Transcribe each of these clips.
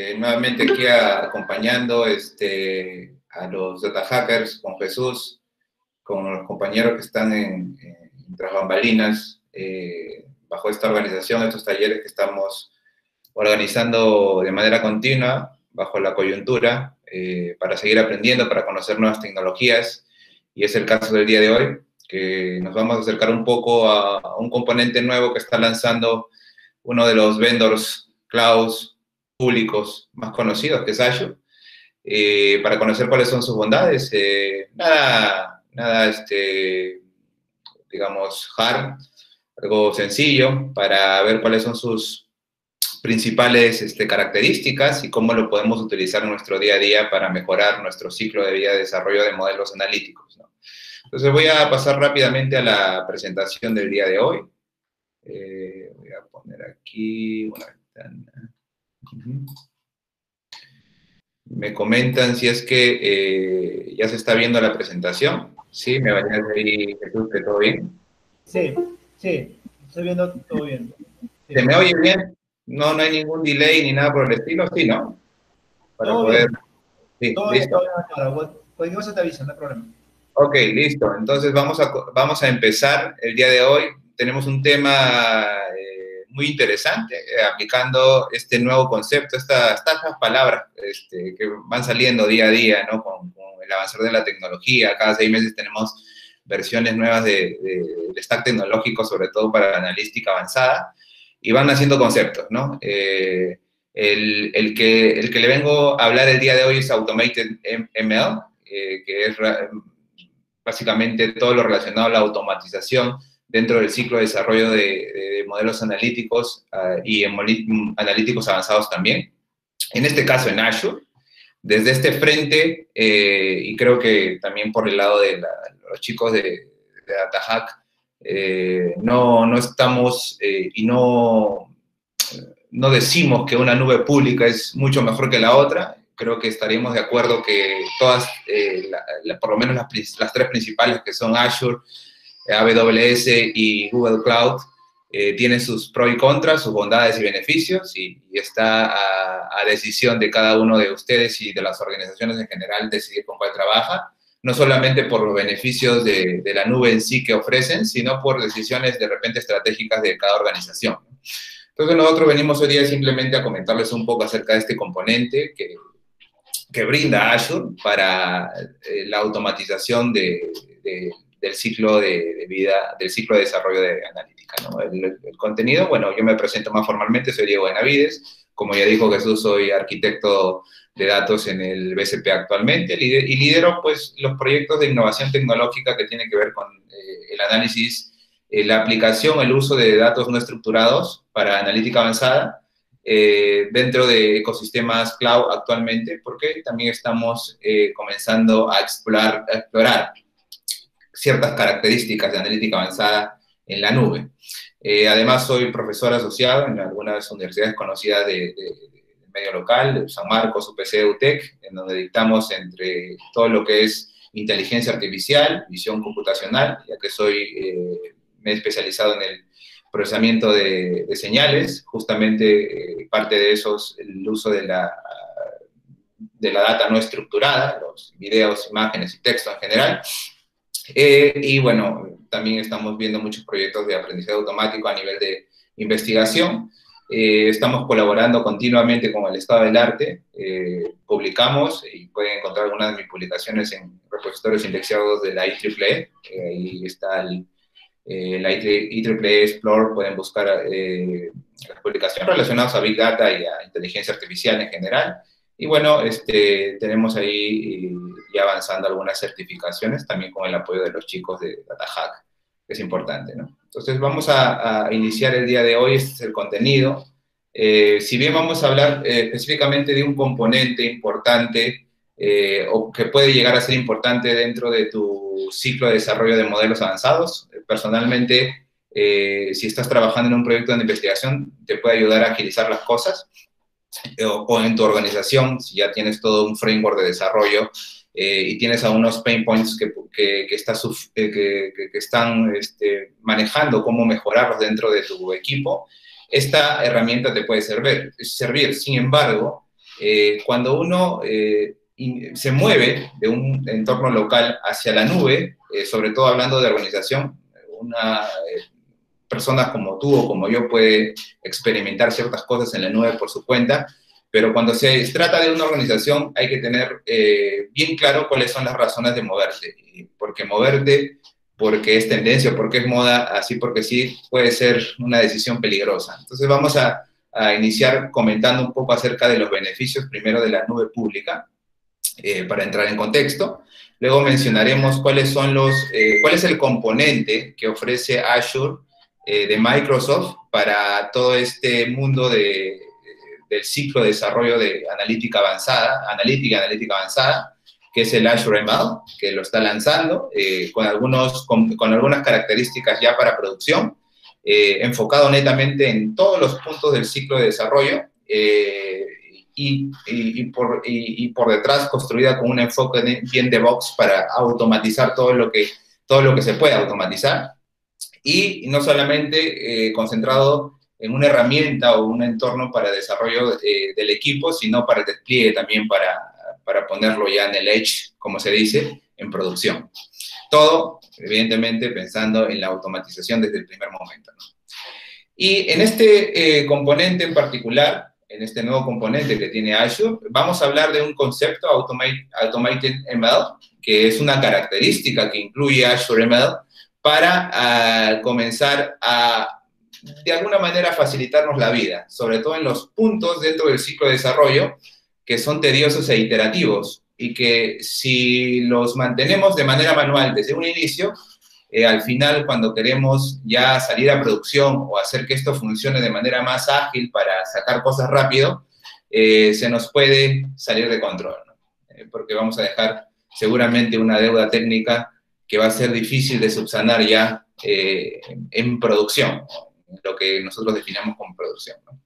Eh, nuevamente aquí acompañando este, a los data hackers con Jesús, con los compañeros que están en, en tras bambalinas, eh, bajo esta organización, estos talleres que estamos organizando de manera continua, bajo la coyuntura, eh, para seguir aprendiendo, para conocer nuevas tecnologías. Y es el caso del día de hoy, que nos vamos a acercar un poco a, un componente nuevo que está lanzando uno de los vendors clouds públicos más conocidos, que Azure, eh, para conocer cuáles son sus bondades. Eh, nada, nada, este, digamos, hard, algo sencillo, para ver cuáles son sus principales este, características y cómo lo podemos utilizar en nuestro día a día para mejorar nuestro ciclo de vida de desarrollo de modelos analíticos. Entonces voy a pasar rápidamente a la presentación del día de hoy. Eh, voy a poner aquí una ventana. Me comentan si es que eh, ya se está viendo la presentación. Sí, me va a decir Jesús que todo bien. Sí, sí, estoy viendo todo bien. ¿Se me oye bien? No, no hay ningún delay ni nada por el estilo, sí, ¿no? Para poder. Sí, todo listo. Bien, Cualquier cosa te no hay problema. Ok, listo. Entonces vamos a, vamos a empezar el día de hoy. Tenemos un tema eh, muy interesante, eh, aplicando este nuevo concepto, estas, estas palabras este, que van saliendo día a día, ¿no? Con, con, el avanzar de la tecnología. Cada seis meses tenemos versiones nuevas de, de, de stack tecnológico, sobre todo para analística avanzada y van haciendo conceptos, ¿no? Eh, el, el, que, el que le vengo a hablar el día de hoy es Automated ML, eh, que es básicamente todo lo relacionado a la automatización dentro del ciclo de desarrollo de, de modelos analíticos uh, y en analíticos avanzados también. En este caso en Azure, desde este frente, eh, y creo que también por el lado de la, los chicos de, de DataHack, eh, no, no estamos eh, y no, no decimos que una nube pública es mucho mejor que la otra. Creo que estaríamos de acuerdo que todas, eh, la, la, por lo menos las, las, tres principales, que son Azure, AWS y Google Cloud, eh, tienen sus pros y contras, sus bondades y beneficios, y, está a, decisión de cada uno de ustedes y de las organizaciones en general decidir con cuál trabaja no solamente por los beneficios de, la nube en sí que ofrecen, sino por decisiones de repente estratégicas de cada organización. Entonces nosotros venimos hoy día simplemente a comentarles un poco acerca de este componente que, brinda Azure para eh, la automatización de, del ciclo de, vida, del ciclo de desarrollo de analítica. El, contenido, bueno, yo me presento más formalmente, soy Diego Benavides, como ya dijo Jesús, soy arquitecto de datos en el BCP actualmente y lidero pues los proyectos de innovación tecnológica que tienen que ver con eh, el análisis, eh, la aplicación, el uso de datos no estructurados para analítica avanzada eh, dentro de ecosistemas cloud actualmente, porque también estamos comenzando a explorar ciertas características de analítica avanzada en la nube. Eh, además, soy profesor asociado en algunas universidades conocidas de, medio local, San Marcos, UPC, UTEC, en donde dictamos entre todo lo que es inteligencia artificial, visión computacional, ya que soy, eh, me he especializado en el procesamiento de, de señales, justamente eh, parte de eso es el uso de la, de la data no estructurada, los videos, imágenes y texto en general. Eh, y bueno, también estamos viendo muchos proyectos de aprendizaje automático a nivel de investigación. Eh, estamos colaborando continuamente con el Estado del Arte, eh, publicamos y pueden encontrar algunas de mis publicaciones en repositorios indexados de la IEEE, eh, ahí está el, eh, la IEEE Explore, pueden buscar eh, las publicaciones relacionadas a Big Data y a inteligencia artificial en general. Y bueno, este, tenemos ahí ya avanzando algunas certificaciones, también con el apoyo de los chicos de DataHack que es importante, ¿no? Entonces vamos a, iniciar el día de hoy, este es el contenido. Eh, si bien vamos a hablar eh, específicamente de un componente importante eh, o que puede llegar a ser importante dentro de tu ciclo de desarrollo de modelos avanzados, personalmente, eh, si estás trabajando en un proyecto de investigación, te puede ayudar a agilizar las cosas, o, en tu organización, si ya tienes todo un framework de desarrollo, eh, y tienes a unos pain points que, que, que, está, eh, que, están este, manejando cómo mejorarlos dentro de tu equipo, esta herramienta te puede servir. servir. Sin embargo, eh, cuando uno eh, se mueve de un entorno local hacia la nube, eh, sobre todo hablando de organización, una persona como tú o como yo puede experimentar ciertas cosas en la nube por su cuenta, pero cuando se trata de una organización hay que tener bien claro cuáles son las razones de moverte, porque moverte porque es tendencia, porque es moda, así porque sí, puede ser una decisión peligrosa. Entonces vamos a, iniciar comentando un poco acerca de los beneficios, primero de la nube pública, eh, para entrar en contexto. Luego mencionaremos cuáles son los, eh, cuál es el componente que ofrece Azure eh, de Microsoft para todo este mundo de, del ciclo de desarrollo de analítica avanzada, analítica analítica avanzada que es el Azure ML, que lo está lanzando eh, con, algunos, con, algunas características ya para producción, eh, enfocado netamente en todos los puntos del ciclo de desarrollo eh, y, y, por, y, por, detrás construida con un enfoque bien de box para automatizar todo lo que, todo lo que se puede automatizar. Y no solamente concentrado en una herramienta o un entorno para desarrollo del equipo, sino para el despliegue también para, para ponerlo ya en el edge, como se dice, en producción. Todo, evidentemente, pensando en la automatización desde el primer momento. Y en este eh, componente en particular, en este nuevo componente que tiene Azure, vamos a hablar de un concepto Automated ML, que es una característica que incluye Azure ML para ah, comenzar a, de alguna manera, facilitarnos la vida, sobre todo en los puntos dentro del ciclo de desarrollo que son tediosos e iterativos y que si los mantenemos de manera manual desde un inicio, eh, al final cuando queremos ya salir a producción o hacer que esto funcione de manera más ágil para sacar cosas rápido, eh, se nos puede salir de control, eh, porque vamos a dejar seguramente una deuda técnica que va a ser difícil de subsanar ya en producción, lo que nosotros definamos como producción. ¿no?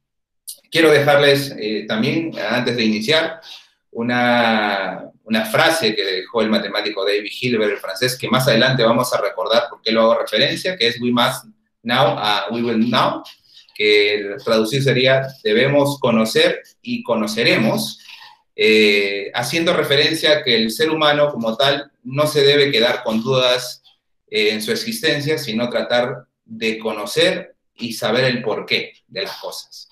Quiero dejarles eh, también, antes de iniciar, una, una, frase que dejó el matemático David Hilbert, el francés, que más adelante vamos a recordar por qué lo hago referencia, que es we must now, uh, we will now, que traducir sería debemos conocer y conoceremos, eh, haciendo referencia a que el ser humano como tal no se debe quedar con dudas eh, en su existencia, sino tratar de conocer y saber el porqué de las cosas.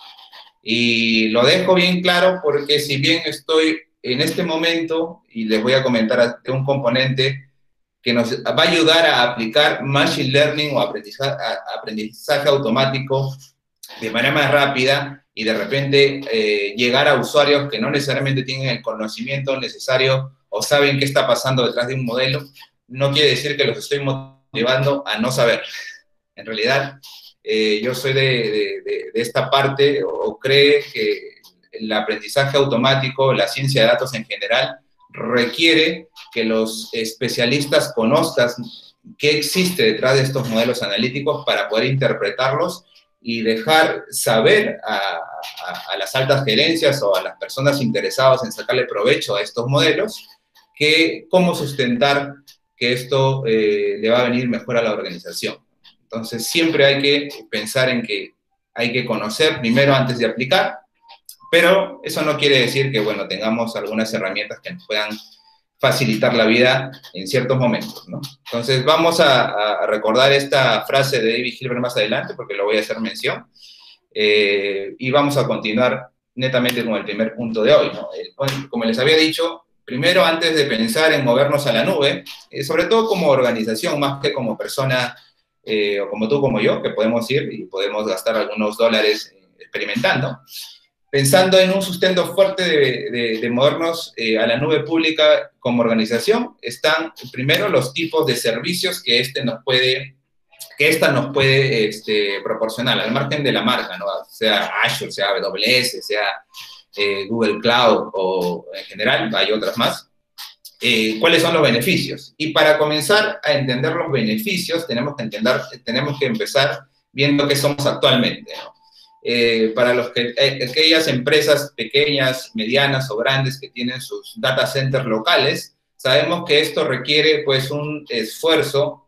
Y lo dejo bien claro porque si bien estoy en este momento, y les voy a comentar de un componente que nos va a ayudar a aplicar Machine Learning o aprendizaje, automático de manera más rápida y de repente eh, llegar a usuarios que no necesariamente tienen el conocimiento necesario o saben qué está pasando detrás de un modelo, no quiere decir que los estoy motivando a no saber. En realidad, eh, yo soy de, esta parte o, cree que el aprendizaje automático, la ciencia de datos en general, requiere que los especialistas conozcan qué existe detrás de estos modelos analíticos para poder interpretarlos y dejar saber a, las altas gerencias o a las personas interesadas en sacarle provecho a estos modelos que cómo sustentar que esto eh, le va a venir mejor a la organización. Entonces, siempre hay que pensar en que hay que conocer primero antes de aplicar, pero eso no quiere decir que, bueno, tengamos algunas herramientas que nos puedan facilitar la vida en ciertos momentos, ¿no? Entonces, vamos a, recordar esta frase de David Hilbert más adelante, porque lo voy a hacer mención, eh, y vamos a continuar netamente con el primer punto de hoy, ¿no? como les había dicho, primero, antes de pensar en movernos a la nube, eh, sobre todo como organización, más que como persona eh, o como tú, como yo, que podemos ir y podemos gastar algunos dólares eh, experimentando, pensando en un sustento fuerte de, de, movernos eh, a la nube pública como organización, están primero los tipos de servicios que, este nos puede, que esta nos puede este, proporcionar, al margen de la marca, ¿no? sea Azure, sea AWS, sea Google Cloud o en general, hay otras más. Eh, cuáles son los beneficios. Y para comenzar a entender los beneficios, tenemos que, entender, tenemos que empezar viendo qué somos actualmente. Eh, para los que, eh, aquellas empresas pequeñas, medianas o grandes que tienen sus data centers locales, sabemos que esto requiere pues un esfuerzo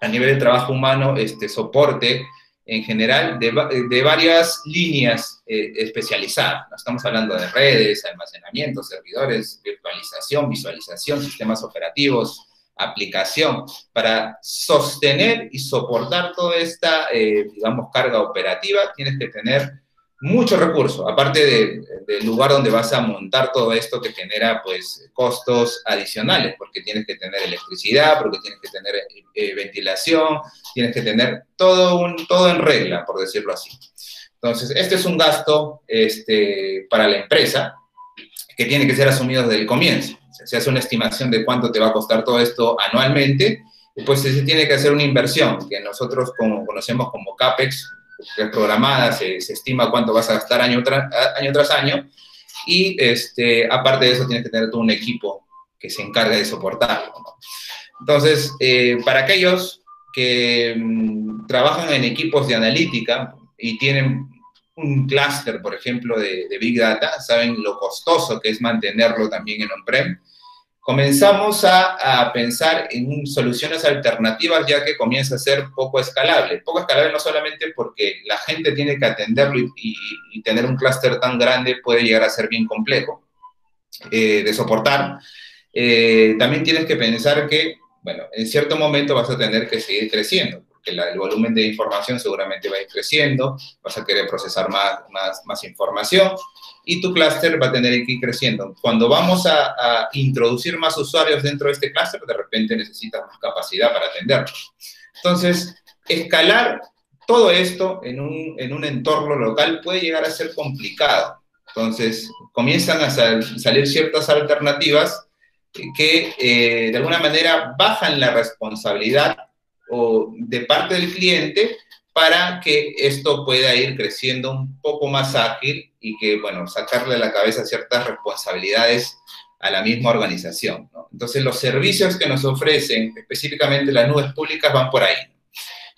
a nivel de trabajo humano, este soporte en general de, varias líneas eh, especializadas. Estamos hablando de redes, almacenamiento, servidores, virtualización, visualización, sistemas operativos, aplicación, para sostener y soportar toda esta, eh, digamos, carga operativa, tienes que tener mucho recurso, aparte del lugar donde vas a montar todo esto que genera pues costos adicionales, porque tienes que tener electricidad, porque tienes que tener eh, ventilación, tienes que tener todo, un, todo en regla, por decirlo así. Entonces, este es un gasto este, para la empresa que tiene que ser asumido desde el comienzo. se hace una estimación de cuánto te va a costar todo esto anualmente, y pues se tiene que hacer una inversión, que nosotros como, conocemos como CAPEX, que es programada, se, estima cuánto vas a gastar año, año tras año, y este, aparte de eso tienes que tener todo un equipo que se encargue de soportarlo. Entonces, eh, para aquellos que mm, trabajan en equipos de analítica y tienen un clúster, por ejemplo, de, de, Big Data, saben lo costoso que es mantenerlo también en on-prem, comenzamos a, pensar en soluciones alternativas ya que comienza a ser poco escalable. Poco escalable no solamente porque la gente tiene que atenderlo y, tener un clúster tan grande puede llegar a ser bien complejo eh, de soportar. Eh, también tienes que pensar que, bueno, en cierto momento vas a tener que seguir creciendo porque el volumen de información seguramente va a ir creciendo, vas a querer procesar más, más, información y tu clúster va a tener que ir creciendo. Cuando vamos a, introducir más usuarios dentro de este clúster, de repente necesitas más capacidad para atenderlos. Entonces, escalar todo esto en un, en un entorno local puede llegar a ser complicado. Entonces, comienzan a salir ciertas alternativas que eh, de alguna manera bajan la responsabilidad o de parte del cliente para que esto pueda ir creciendo un poco más ágil y que, bueno, sacarle la cabeza ciertas responsabilidades a la misma organización. Entonces, los servicios que nos ofrecen, específicamente las nubes públicas, van por ahí.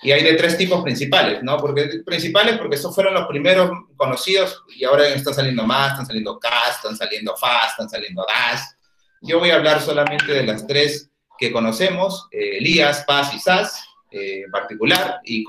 Y hay de tres tipos principales, ¿no? Porque, principales porque esos fueron los primeros conocidos y ahora están saliendo más, están saliendo CAS, están saliendo FAS, están saliendo DAS. Yo voy a hablar solamente de las tres que conocemos, eh, LIAS, PAS y SAS, eh, particular y,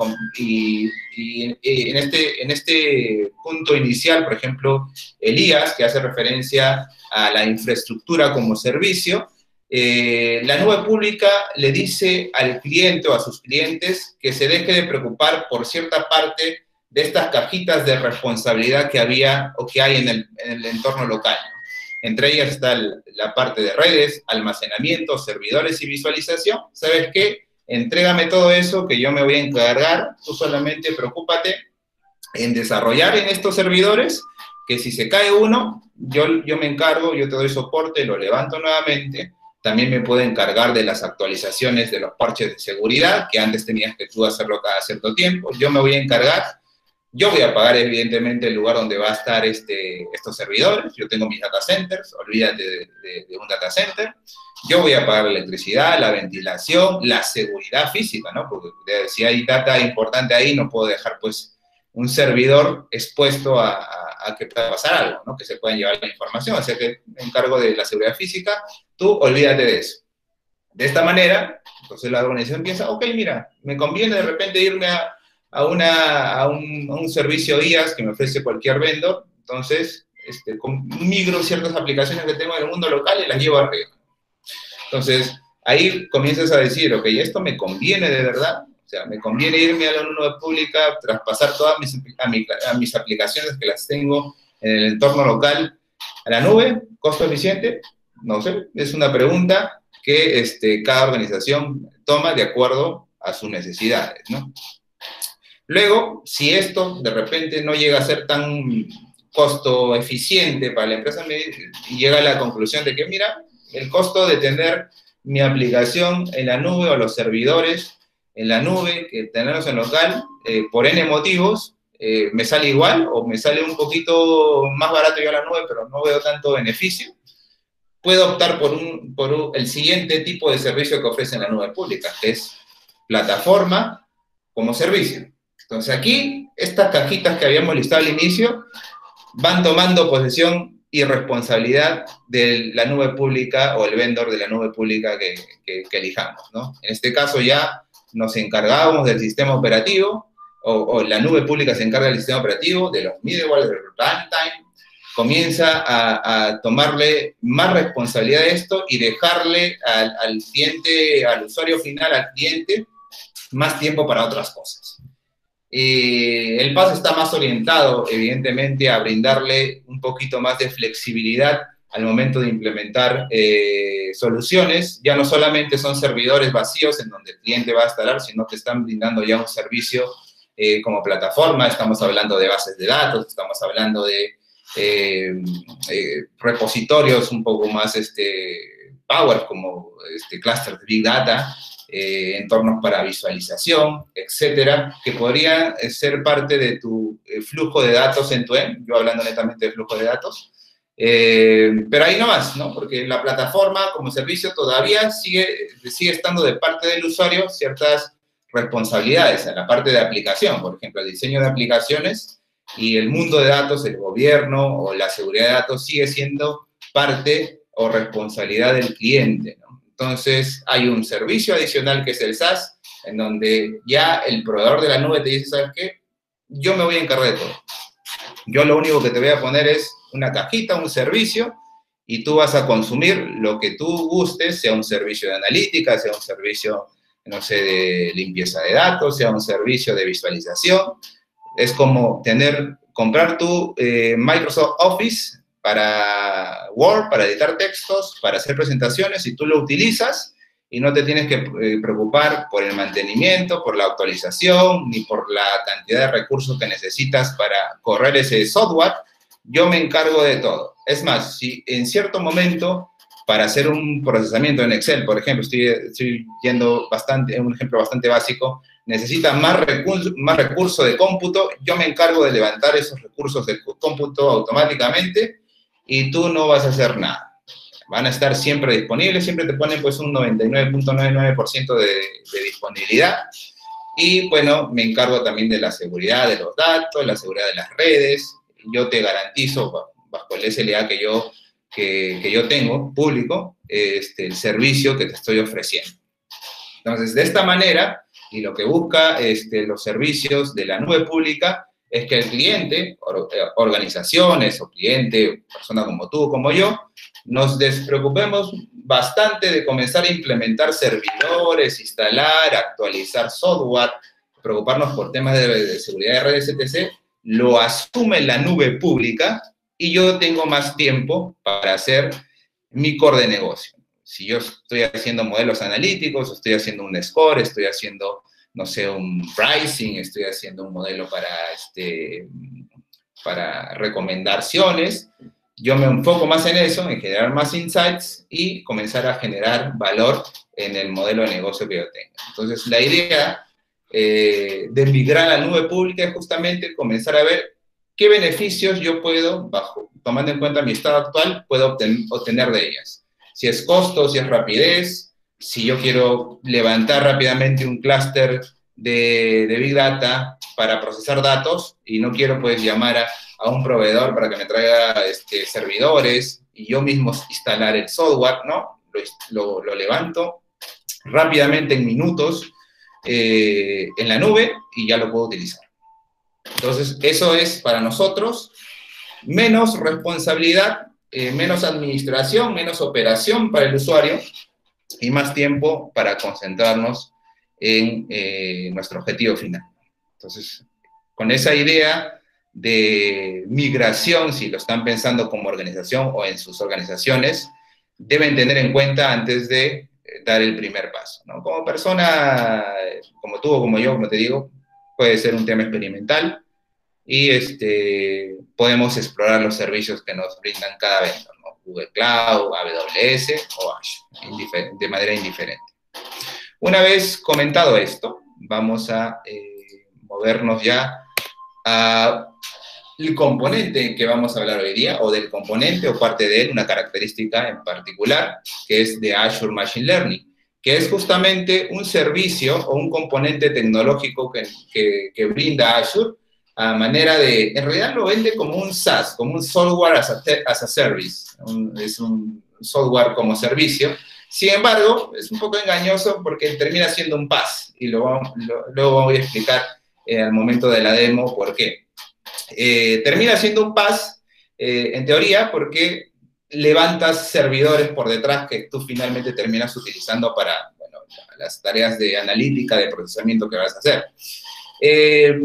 en, este, en este punto inicial, por ejemplo, Elías, que hace referencia a la infraestructura como servicio, eh, la nube pública le dice al cliente o a sus clientes que se deje de preocupar por cierta parte de estas cajitas de responsabilidad que había o que hay en en el entorno local. Entre ellas está la parte de redes, almacenamiento, servidores y visualización. ¿Sabes qué? entrégame todo eso que yo me voy a encargar, tú solamente preocúpate en desarrollar en estos servidores, que si se cae uno, yo, yo me encargo, yo te doy soporte, lo levanto nuevamente, también me puedo encargar de las actualizaciones de los parches de seguridad, que antes tenías que tú hacerlo cada cierto tiempo, yo me voy a encargar, yo voy a pagar evidentemente el lugar donde va a estar este, estos servidores, yo tengo mis data centers, olvídate de un data center, yo voy a pagar la electricidad, la ventilación, la seguridad física, ¿no? Porque si hay data importante ahí, no puedo dejar, pues, un servidor expuesto a, que pueda pasar algo, ¿no? Que se puedan llevar la información. O sea que me encargo de la seguridad física, tú olvídate de eso. De esta manera, entonces la organización piensa, ok, mira, me conviene de repente irme a, a, una, a, un, a un, servicio IaaS que me ofrece cualquier vendor, entonces este, migro ciertas aplicaciones que tengo en el mundo local y las llevo arriba. Entonces, ahí comienzas a decir, ok, esto me conviene de verdad, o sea, me conviene irme a la nube pública, traspasar todas mis, mis aplicaciones que las tengo en el entorno local a la nube, costo eficiente, no sé, es una pregunta que este, cada organización toma de acuerdo a sus necesidades, ¿no? Luego, si esto de repente no llega a ser tan costo eficiente para la empresa y llega a la conclusión de que, mira, el costo de tener mi aplicación en la nube o los servidores en la nube, que tenerlos en local, eh, por N motivos, eh, me sale igual o me sale un poquito más barato yo a la nube, pero no veo tanto beneficio, puedo optar por, un, por el siguiente tipo de servicio que ofrece la nube pública, que es plataforma como servicio. Entonces aquí, estas cajitas que habíamos listado al inicio van tomando posesión y responsabilidad de la nube pública o el vendor de la nube pública que, elijamos. ¿no? En este caso ya nos encargábamos del sistema operativo, o, la nube pública se encarga del sistema operativo, de los middleware, del runtime, comienza a, tomarle más responsabilidad de esto y dejarle al, cliente, al usuario final, al cliente, más tiempo para otras cosas. El PAS está más orientado, evidentemente, a brindarle un poquito más de flexibilidad al momento de implementar eh, soluciones. Ya no solamente son servidores vacíos en donde el cliente va a instalar, sino que están brindando ya un servicio eh, como plataforma. Estamos hablando de bases de datos, estamos hablando de eh, eh, repositorios un poco más este, power, como este, cluster de Big Data, eh, entornos para visualización, etcétera, que podrían ser parte de tu flujo de datos en tu end, yo hablando netamente de flujo de datos, pero ahí no más, ¿no? Porque la plataforma como servicio todavía sigue, sigue estando de parte del usuario ciertas responsabilidades en la parte de aplicación, por ejemplo, el diseño de aplicaciones y el mundo de datos, el gobierno o la seguridad de datos sigue siendo parte o responsabilidad del cliente. Entonces, hay un servicio adicional que es el SaaS, en donde ya el proveedor de la nube te dice, ¿sabes qué? Yo me voy a encargar de todo. Yo lo único que te voy a poner es una cajita, un servicio, y tú vas a consumir lo que tú gustes, sea un servicio de analítica, sea un servicio, no sé, de limpieza de datos, sea un servicio de visualización, es como tener, comprar tu eh, Microsoft Office para Word, para editar textos, para hacer presentaciones, y tú lo utilizas y no te tienes que eh, preocupar por el mantenimiento, por la actualización, ni por la cantidad de recursos que necesitas para correr ese software. Yo me encargo de todo. Es más, si en cierto momento para hacer un procesamiento en Excel, por ejemplo, estoy, estoy yendo bastante, un ejemplo bastante básico, necesita más, recurso, más recursos de cómputo, yo me encargo de levantar esos recursos de cómputo automáticamente y tú no vas a hacer nada. Van a estar siempre disponibles, siempre te ponen pues un 99.99% de, de disponibilidad. Y bueno, me encargo también de la seguridad de los datos, la seguridad de las redes. Yo te garantizo, bajo el SLA que yo, que, que yo tengo, público, este, el servicio que te estoy ofreciendo. Entonces, de esta manera, y lo que busca este, los servicios de la nube pública es que el cliente, eh, organizaciones o cliente, persona como tú, como yo, nos despreocupemos bastante de comenzar a implementar servidores, instalar, actualizar software, preocuparnos por temas de, seguridad de redes, etc., lo asume la nube pública y yo tengo más tiempo para hacer mi core de negocio si yo estoy haciendo modelos analíticos, estoy haciendo un score, estoy haciendo, no sé, un pricing, estoy haciendo un modelo para, este, para recomendaciones, yo me enfoco más en eso, en generar más insights y comenzar a generar valor en el modelo de negocio que yo tengo. Entonces, la idea eh, de migrar a la nube pública es justamente comenzar a ver qué beneficios yo puedo, bajo, tomando en cuenta mi estado actual, puedo obtener de ellas si es costo, si es rapidez, si yo quiero levantar rápidamente un clúster de, Big Data para procesar datos y no quiero pues llamar a, un proveedor para que me traiga este, servidores y yo mismo instalar el software, ¿no? Lo, levanto rápidamente en minutos eh, en la nube y ya lo puedo utilizar. Entonces, eso es para nosotros menos responsabilidad eh, menos administración, menos operación para el usuario y más tiempo para concentrarnos en eh, nuestro objetivo final. Entonces, con esa idea de migración, si lo están pensando como organización o en sus organizaciones, deben tener en cuenta antes de eh, dar el primer paso. Como persona, como tú o como yo, como te digo, puede ser un tema experimental, y este, podemos explorar los servicios que nos brindan cada vendor, Google Cloud, AWS o Azure, de manera indiferente. Una vez comentado esto, vamos a eh, movernos ya al componente que vamos a hablar hoy día, o del componente o parte de él, una característica en particular, que es de Azure Machine Learning, que es justamente un servicio o un componente tecnológico que, que, que brinda Azure a manera de, en realidad lo vende como un SaaS, como un software as a, service, es un software como servicio. Sin embargo, es un poco engañoso porque termina siendo un PaaS y luego lo, voy a explicar eh, al momento de la demo por qué. Eh, termina siendo un pass, en teoría, porque levantas servidores por detrás que tú finalmente terminas utilizando para las tareas de analítica, de procesamiento que vas a hacer. Eh,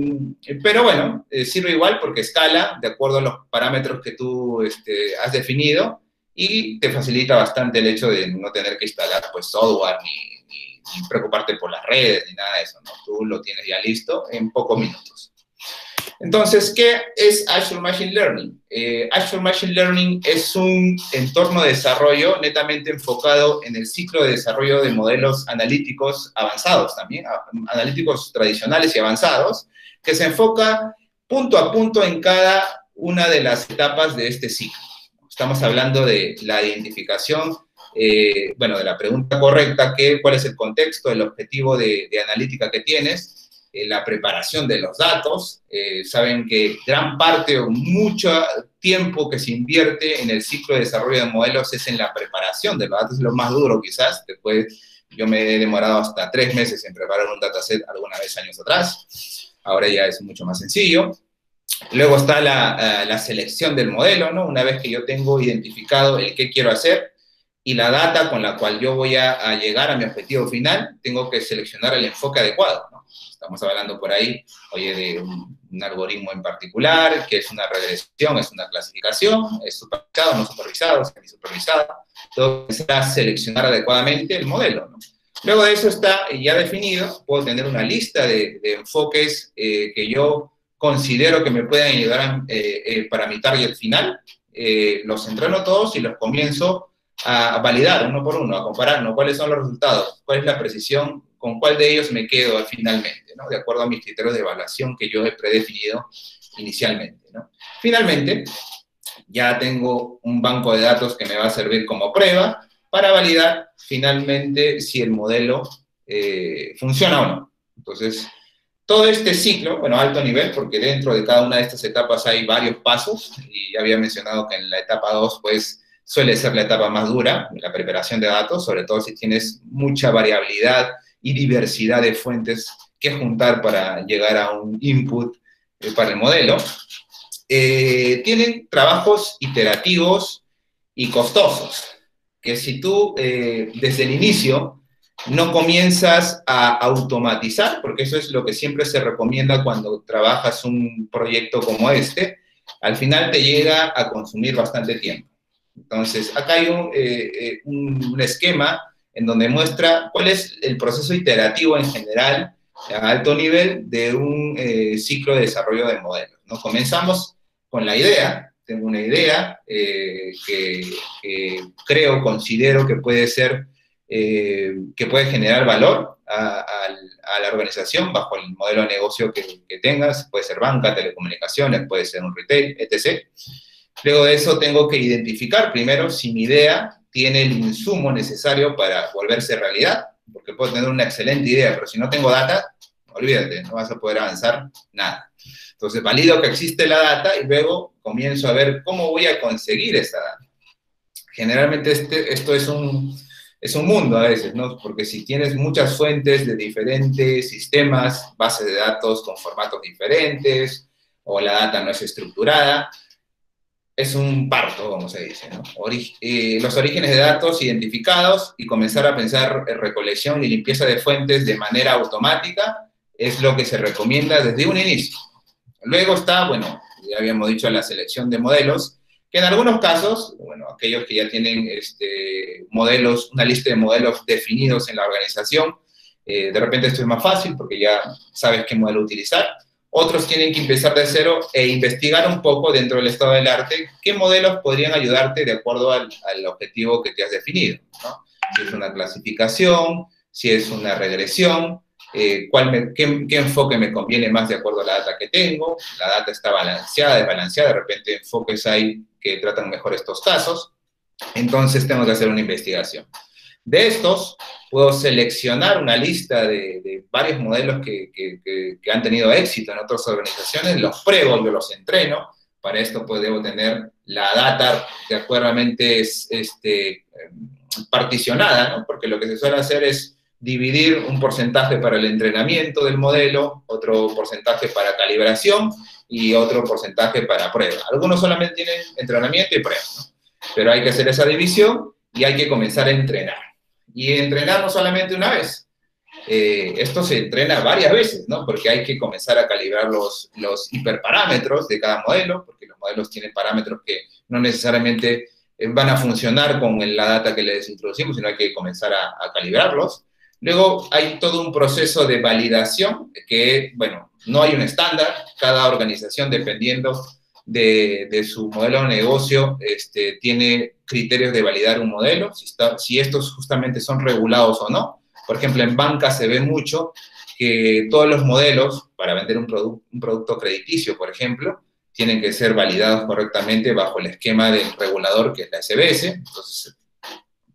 pero bueno, eh, sirve igual porque escala de acuerdo a los parámetros que tú este, has definido y te facilita bastante el hecho de no tener que instalar pues, software ni, ni preocuparte por las redes ni nada de eso. ¿no? Tú lo tienes ya listo en pocos minutos. Entonces, ¿qué es Azure Machine Learning? Eh, Azure Machine Learning es un entorno de desarrollo netamente enfocado en el ciclo de desarrollo de modelos analíticos avanzados también, analíticos tradicionales y avanzados, que se enfoca punto a punto en cada una de las etapas de este ciclo. Estamos hablando de la identificación, eh, bueno, de la pregunta correcta, que, cuál es el contexto, el objetivo de analítica que tienes, la preparación de los datos. Eh, saben que gran parte o mucho tiempo que se invierte en el ciclo de desarrollo de modelos es en la preparación de los datos, es lo más duro quizás. Después yo me he demorado hasta tres meses en preparar un dataset alguna vez años atrás. Ahora ya es mucho más sencillo. Luego está la, la selección del modelo, ¿no? Una vez que yo tengo identificado el qué quiero hacer, y la data con la cual yo voy a, llegar a mi objetivo final, tengo que seleccionar el enfoque adecuado. Estamos hablando por ahí, oye, de un, algoritmo en particular, que es una regresión, es una clasificación, es supervisado, no supervisado, semi-supervisado. Todo necesita seleccionar adecuadamente el modelo. Luego de eso está ya definido, puedo tener una lista de, enfoques eh, que yo considero que me puedan ayudar eh, eh, para mi target final. Los entreno todos y los comienzo a validar uno por uno, a comparar ¿no? cuáles son los resultados, cuál es la precisión con cuál de ellos me quedo finalmente, ¿no? de acuerdo a mis criterios de evaluación que yo he predefinido inicialmente. ¿no? Finalmente, ya tengo un banco de datos que me va a servir como prueba para validar finalmente si el modelo eh, funciona o no. Entonces, todo este ciclo, bueno, alto nivel, porque dentro de cada una de estas etapas hay varios pasos, y ya había mencionado que en la etapa 2, pues, suele ser la etapa más dura, la preparación de datos, sobre todo si tienes mucha variabilidad y diversidad de fuentes que juntar para llegar a un input eh, para el modelo. Eh, tienen trabajos iterativos y costosos, que si tú eh, desde el inicio no comienzas a automatizar, porque eso es lo que siempre se recomienda cuando trabajas un proyecto como este, al final te llega a consumir bastante tiempo. Entonces, acá hay un, un esquema en donde muestra cuál es el proceso iterativo en general a alto nivel de un eh, ciclo de desarrollo de modelos. ¿no? Comenzamos con la idea, tengo una idea eh, que, creo, considero que puede ser, eh, que puede generar valor a, la organización bajo el modelo de negocio que, que tengas, puede ser banca, telecomunicaciones, puede ser un retail, etc. Luego de eso tengo que identificar primero si mi idea tiene el insumo necesario para volverse realidad, porque puedo tener una excelente idea, pero si no tengo data, olvídate, no vas a poder avanzar nada. Entonces, valido que existe la data y luego comienzo a ver cómo voy a conseguir esa data. Generalmente este, esto es un, es un mundo a veces, ¿no? Porque si tienes muchas fuentes de diferentes sistemas, bases de datos con formatos diferentes, o la data no es estructurada, es un parto, como se dice. Eh, los orígenes de datos identificados y comenzar a pensar en recolección y limpieza de fuentes de manera automática es lo que se recomienda desde un inicio. Luego está, bueno, ya habíamos dicho la selección de modelos, que en algunos casos, bueno, aquellos que ya tienen este, modelos, una lista de modelos definidos en la organización, eh, de repente esto es más fácil porque ya sabes qué modelo utilizar otros tienen que empezar de cero e investigar un poco dentro del estado del arte qué modelos podrían ayudarte de acuerdo al, objetivo que te has definido. Si es una clasificación, si es una regresión, eh, qué, enfoque me conviene más de acuerdo a la data que tengo, la data está balanceada, desbalanceada, de repente enfoques hay que tratan mejor estos casos, entonces tengo que hacer una investigación. De estos, puedo seleccionar una lista de, varios modelos que, han tenido éxito en otras organizaciones, los pruebo, yo los entreno, para esto pues debo tener la data de acuerdamente este, particionada, ¿no? porque lo que se suele hacer es dividir un porcentaje para el entrenamiento del modelo, otro porcentaje para calibración y otro porcentaje para prueba. Algunos solamente tienen entrenamiento y prueba, ¿no? pero hay que hacer esa división y hay que comenzar a entrenar. Y entrenar no solamente una vez, eh, esto se entrena varias veces, ¿no? Porque hay que comenzar a calibrar los, los hiperparámetros de cada modelo, porque los modelos tienen parámetros que no necesariamente eh, van a funcionar con la data que les introducimos, sino hay que comenzar a, a calibrarlos. Luego hay todo un proceso de validación que, bueno, no hay un estándar, cada organización dependiendo de, su modelo de negocio este, tiene criterios de validar un modelo, si, estos justamente son regulados o no. Por ejemplo, en banca se ve mucho que todos los modelos para vender un, un producto crediticio, por ejemplo, tienen que ser validados correctamente bajo el esquema del regulador que es la SBS. Entonces,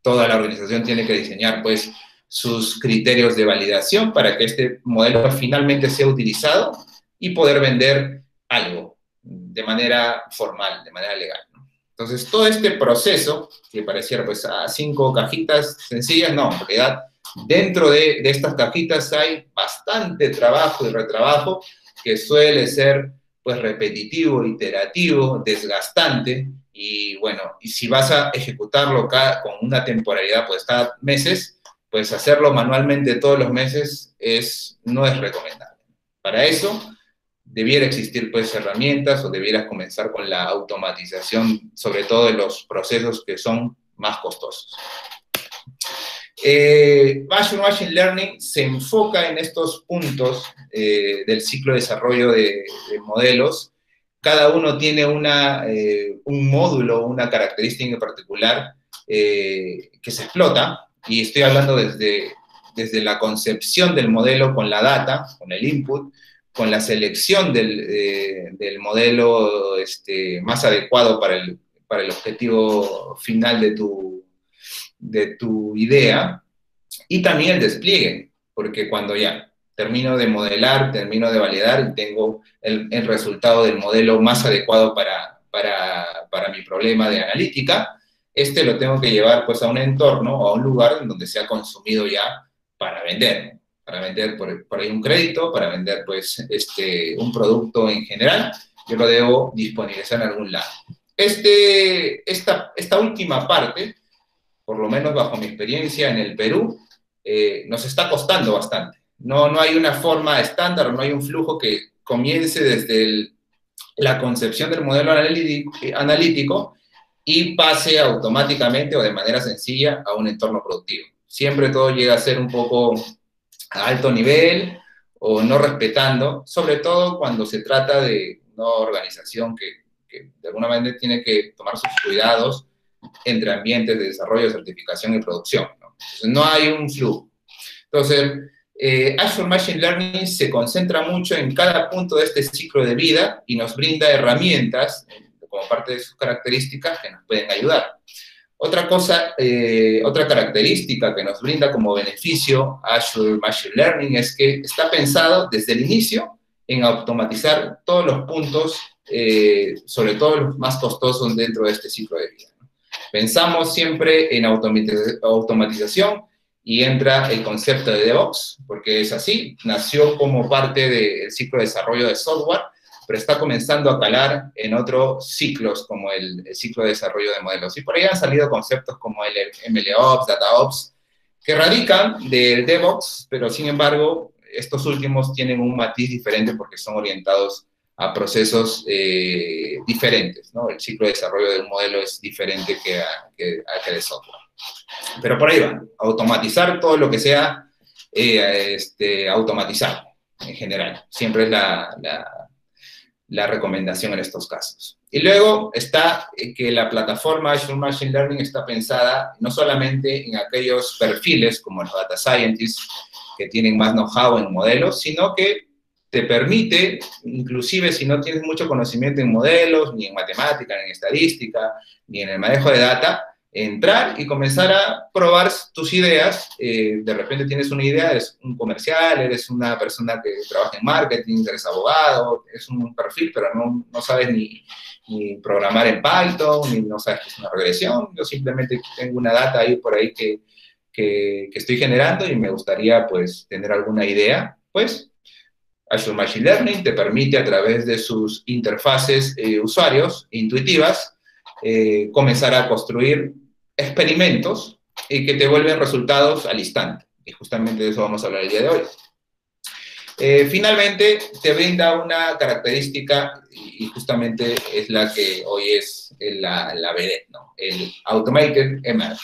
toda la organización tiene que diseñar, pues, sus criterios de validación para que este modelo finalmente sea utilizado y poder vender algo de manera formal, de manera legal. Entonces, todo este proceso, que pareciera pues a cinco cajitas sencillas, no, en realidad dentro de, estas cajitas hay bastante trabajo y retrabajo que suele ser pues repetitivo, iterativo, desgastante, y bueno, y si vas a ejecutarlo con una temporalidad pues cada meses, pues hacerlo manualmente todos los meses es, no es recomendable. Para eso debiera existir pues herramientas o debieras comenzar con la automatización, sobre todo de los procesos que son más costosos. Eh, Machine Learning se enfoca en estos puntos eh, del ciclo de desarrollo de, de, modelos. Cada uno tiene una, eh, un módulo, una característica en particular eh, que se explota y estoy hablando desde, desde la concepción del modelo con la data, con el input, con la selección del, eh, del modelo este, más adecuado para el, objetivo final de tu, de tu idea, y también el despliegue, porque cuando ya termino de modelar, termino de validar y tengo el, resultado del modelo más adecuado para, mi problema de analítica, este lo tengo que llevar pues a un entorno a un lugar en donde sea consumido ya para vender, para vender por, por ahí un crédito, para vender pues este, un producto en general, yo lo debo disponibilizar en algún lado. Este, esta, esta última parte, por lo menos bajo mi experiencia en el Perú, eh, nos está costando bastante. No, no hay una forma estándar, no hay un flujo que comience desde el, la concepción del modelo analítico, y pase automáticamente o de manera sencilla a un entorno productivo. Siempre todo llega a ser un poco a alto nivel o no respetando, sobre todo cuando se trata de una organización que, de alguna manera tiene que tomar sus cuidados entre ambientes de desarrollo, certificación y producción. ¿no? Entonces, no hay un flujo. Entonces, eh, Azure Machine Learning se concentra mucho en cada punto de este ciclo de vida y nos brinda herramientas como parte de sus características que nos pueden ayudar. Otra cosa, eh, otra característica que nos brinda como beneficio Azure Machine Learning es que está pensado desde el inicio en automatizar todos los puntos, eh, sobre todo los más costosos dentro de este ciclo de vida. Pensamos siempre en automatización y entra el concepto de DevOps, porque es así, nació como parte del ciclo de desarrollo de software, pero está comenzando a calar en otros ciclos, como el, el, ciclo de desarrollo de modelos. Y por ahí han salido conceptos como el MLOps, DataOps, que radican del DevOps, pero sin embargo, estos últimos tienen un matiz diferente porque son orientados a procesos eh, diferentes, ¿no? El ciclo de desarrollo de un modelo es diferente que a, que, que de software. Pero por ahí va, automatizar todo lo que sea eh, este, automatizar en general. Siempre es la, la, la recomendación en estos casos. Y luego está que la plataforma Azure Machine Learning está pensada no solamente en aquellos perfiles como los data scientists que tienen más know-how en modelos, sino que te permite, inclusive si no tienes mucho conocimiento en modelos, ni en matemática, ni en estadística, ni en el manejo de data, entrar y comenzar a probar tus ideas. Eh, de repente tienes una idea, eres un comercial, eres una persona que trabaja en marketing, eres abogado, es un perfil, pero no, no sabes ni, ni, programar en Python, ni no sabes qué es una regresión. Yo simplemente tengo una data ahí por ahí que, que, estoy generando y me gustaría pues tener alguna idea, pues Azure Machine Learning te permite a través de sus interfaces eh, usuarios intuitivas eh, comenzar a construir experimentos y que te vuelven resultados al instante. Y justamente de eso vamos a hablar el día de hoy. Eh, finalmente, te brinda una característica, y justamente es la que hoy es la, la ¿no? el Automated ML,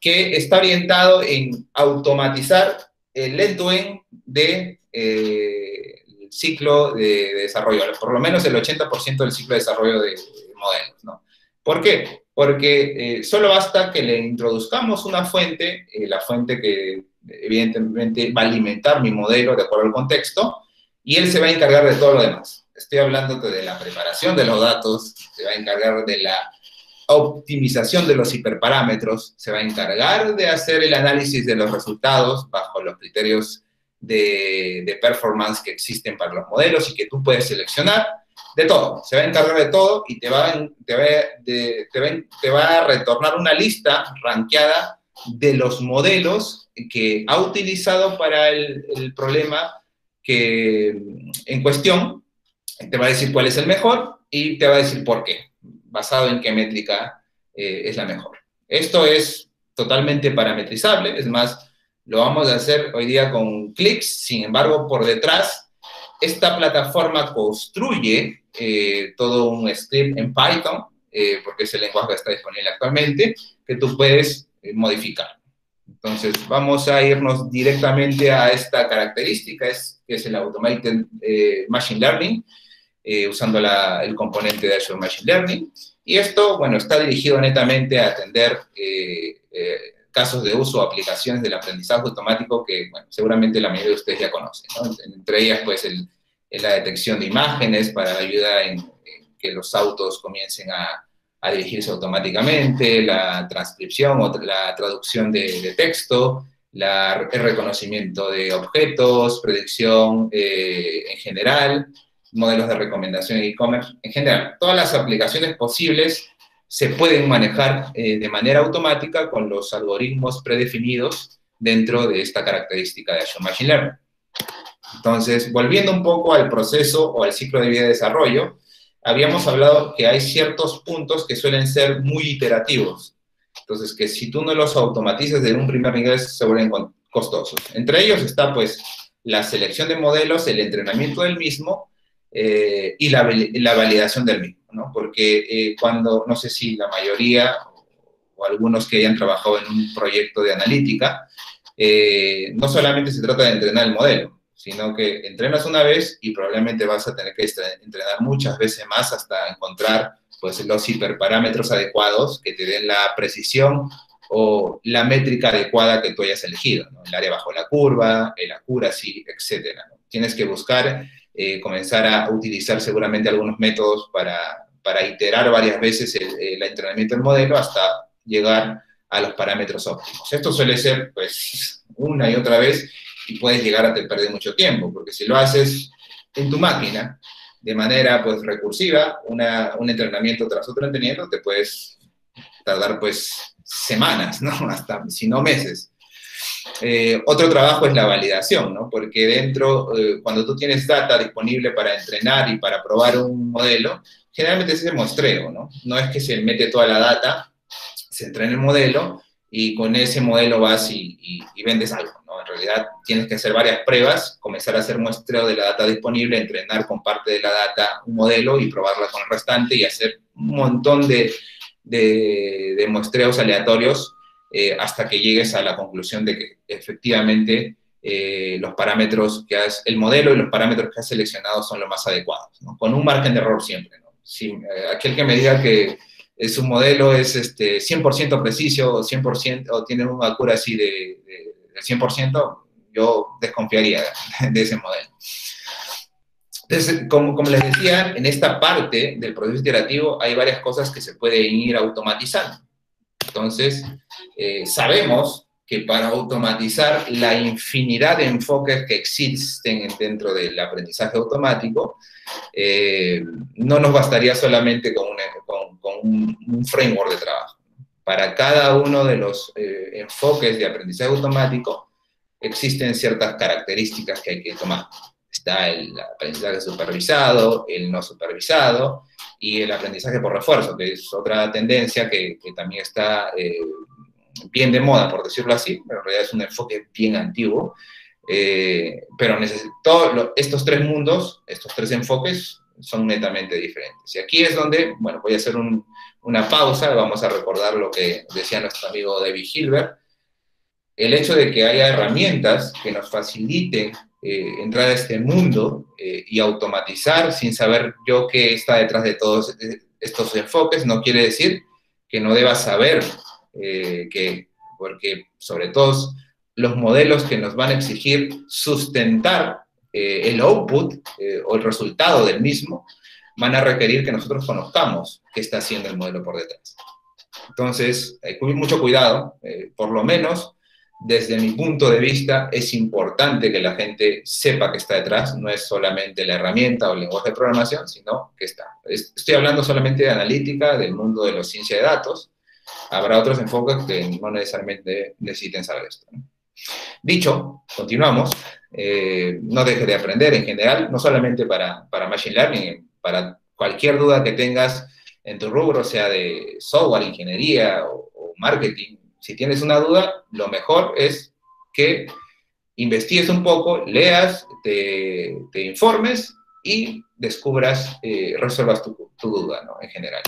que está orientado en automatizar el end-to-end de eh, ciclo de, desarrollo, por lo menos el 80% del ciclo de desarrollo de, modelos. ¿no? ¿Por qué? Porque eh, solo basta que le introduzcamos una fuente, la fuente que evidentemente va a alimentar mi modelo de acuerdo al contexto, y él se va a encargar de todo lo demás. Estoy hablando de la preparación de los datos, se va a encargar de la optimización de los hiperparámetros, se va a encargar de hacer el análisis de los resultados bajo los criterios de performance que existen para los modelos y que tú puedes seleccionar, de todo, se va a encargar de todo y te va, te va, te va, te va a retornar una lista ranqueada de los modelos que ha utilizado para el, problema que en cuestión, te va a decir cuál es el mejor y te va a decir por qué, basado en qué métrica eh, es la mejor. Esto es totalmente parametrizable, es más, lo vamos a hacer hoy día con clics, sin embargo, por detrás, esta plataforma construye eh, todo un script en Python, eh, porque ese lenguaje está disponible actualmente, que tú puedes modificar. Entonces, vamos a irnos directamente a esta característica, es, que es el Automated eh, Machine Learning, eh, usando el componente de Azure Machine Learning. Y esto, bueno, está dirigido netamente a atender eh, casos de uso o aplicaciones del aprendizaje automático que, bueno, seguramente la mayoría de ustedes ya conocen, Entre ellas, pues, el, la detección de imágenes para ayuda en que los autos comiencen a, a dirigirse automáticamente, la transcripción o la traducción de, texto, la, el reconocimiento de objetos, predicción eh, en general, modelos de recomendación en e-commerce, en general, todas las aplicaciones posibles se pueden manejar eh, de manera automática con los algoritmos predefinidos dentro de esta característica de Azure Machine Learning. Entonces, volviendo un poco al proceso o al ciclo de vida de desarrollo, habíamos hablado que hay ciertos puntos que suelen ser muy iterativos. Entonces, que si tú no los automatizas de un primer nivel, se vuelven costosos. Entre ellos está, pues, la selección de modelos, el entrenamiento del mismo eh, y la, validación del mismo, ¿no? Porque eh, cuando, no sé si la mayoría o algunos que hayan trabajado en un proyecto de analítica, eh, no solamente se trata de entrenar el modelo, sino que entrenas una vez y probablemente vas a tener que entrenar muchas veces más hasta encontrar pues, los hiperparámetros adecuados que te den la precisión o la métrica adecuada que tú hayas elegido, el área bajo la curva, el accuracy, etc. Tienes que buscar, eh, comenzar a utilizar seguramente algunos métodos para, para iterar varias veces el, el, entrenamiento del modelo hasta llegar a los parámetros óptimos. Esto suele ser pues una y otra vez y puedes llegar a te perder mucho tiempo, porque si lo haces en tu máquina de manera pues recursiva, una, un entrenamiento tras otro entrenamiento, te puedes tardar pues semanas, ¿no? Hasta, si no meses. Eh, otro trabajo es la validación, ¿no? Porque dentro, eh, cuando tú tienes data disponible para entrenar y para probar un modelo, generalmente es ese muestreo, ¿no? No es que se mete toda la data, se entrena el modelo y con ese modelo vas y, vendes algo, en realidad tienes que hacer varias pruebas, comenzar a hacer muestreo de la data disponible, entrenar con parte de la data un modelo y probarla con el restante y hacer un montón de, muestreos aleatorios eh, hasta que llegues a la conclusión de que efectivamente eh, los parámetros que has, el modelo y los parámetros que has seleccionado son los más adecuados, con un margen de error siempre. Eh, aquel que me diga que es un modelo es este, 100% preciso o 100% o tiene una accuracy de, de del 100%, yo desconfiaría de, ese modelo. Entonces, como, como, les decía, en esta parte del proceso iterativo hay varias cosas que se pueden ir automatizando. Entonces, eh, sabemos que para automatizar la infinidad de enfoques que existen dentro del aprendizaje automático, eh, no nos bastaría solamente con, un, framework de trabajo. para cada uno de los eh, enfoques de aprendizaje automático existen ciertas características que hay que tomar. Está el aprendizaje supervisado, el no supervisado y el aprendizaje por refuerzo, que es otra tendencia que, también está eh, bien de moda, por decirlo así, pero en realidad es un enfoque bien antiguo. Eh, pero todos estos tres mundos, estos tres enfoques son netamente diferentes. Y aquí es donde, bueno, voy a hacer una pausa, vamos a recordar lo que decía nuestro amigo David Hilbert, el hecho de que haya herramientas que nos faciliten eh, entrar a este mundo eh, y automatizar sin saber yo qué está detrás de todos estos enfoques, no quiere decir que no deba saber que, porque sobre todo los modelos que nos van a exigir sustentar eh, el output eh, o el resultado del mismo, van a requerir que nosotros conozcamos qué está haciendo el modelo por detrás. Entonces, hay que mucho cuidado, eh, por lo menos desde mi punto de vista, es importante que la gente sepa que está detrás, no es solamente la herramienta o el lenguaje de programación, sino que está. Estoy hablando solamente de analítica, del mundo de la ciencia de datos. Habrá otros enfoques que no necesariamente necesiten saber esto. Dicho, continuamos, eh, no dejes de aprender en general, no solamente para, para Machine Learning, para cualquier duda que tengas en tu rubro, sea de software, ingeniería o, marketing. Si tienes una duda, lo mejor es que investigues un poco, leas, te, informes y descubras, eh, resuelvas tu, duda ¿no? en general.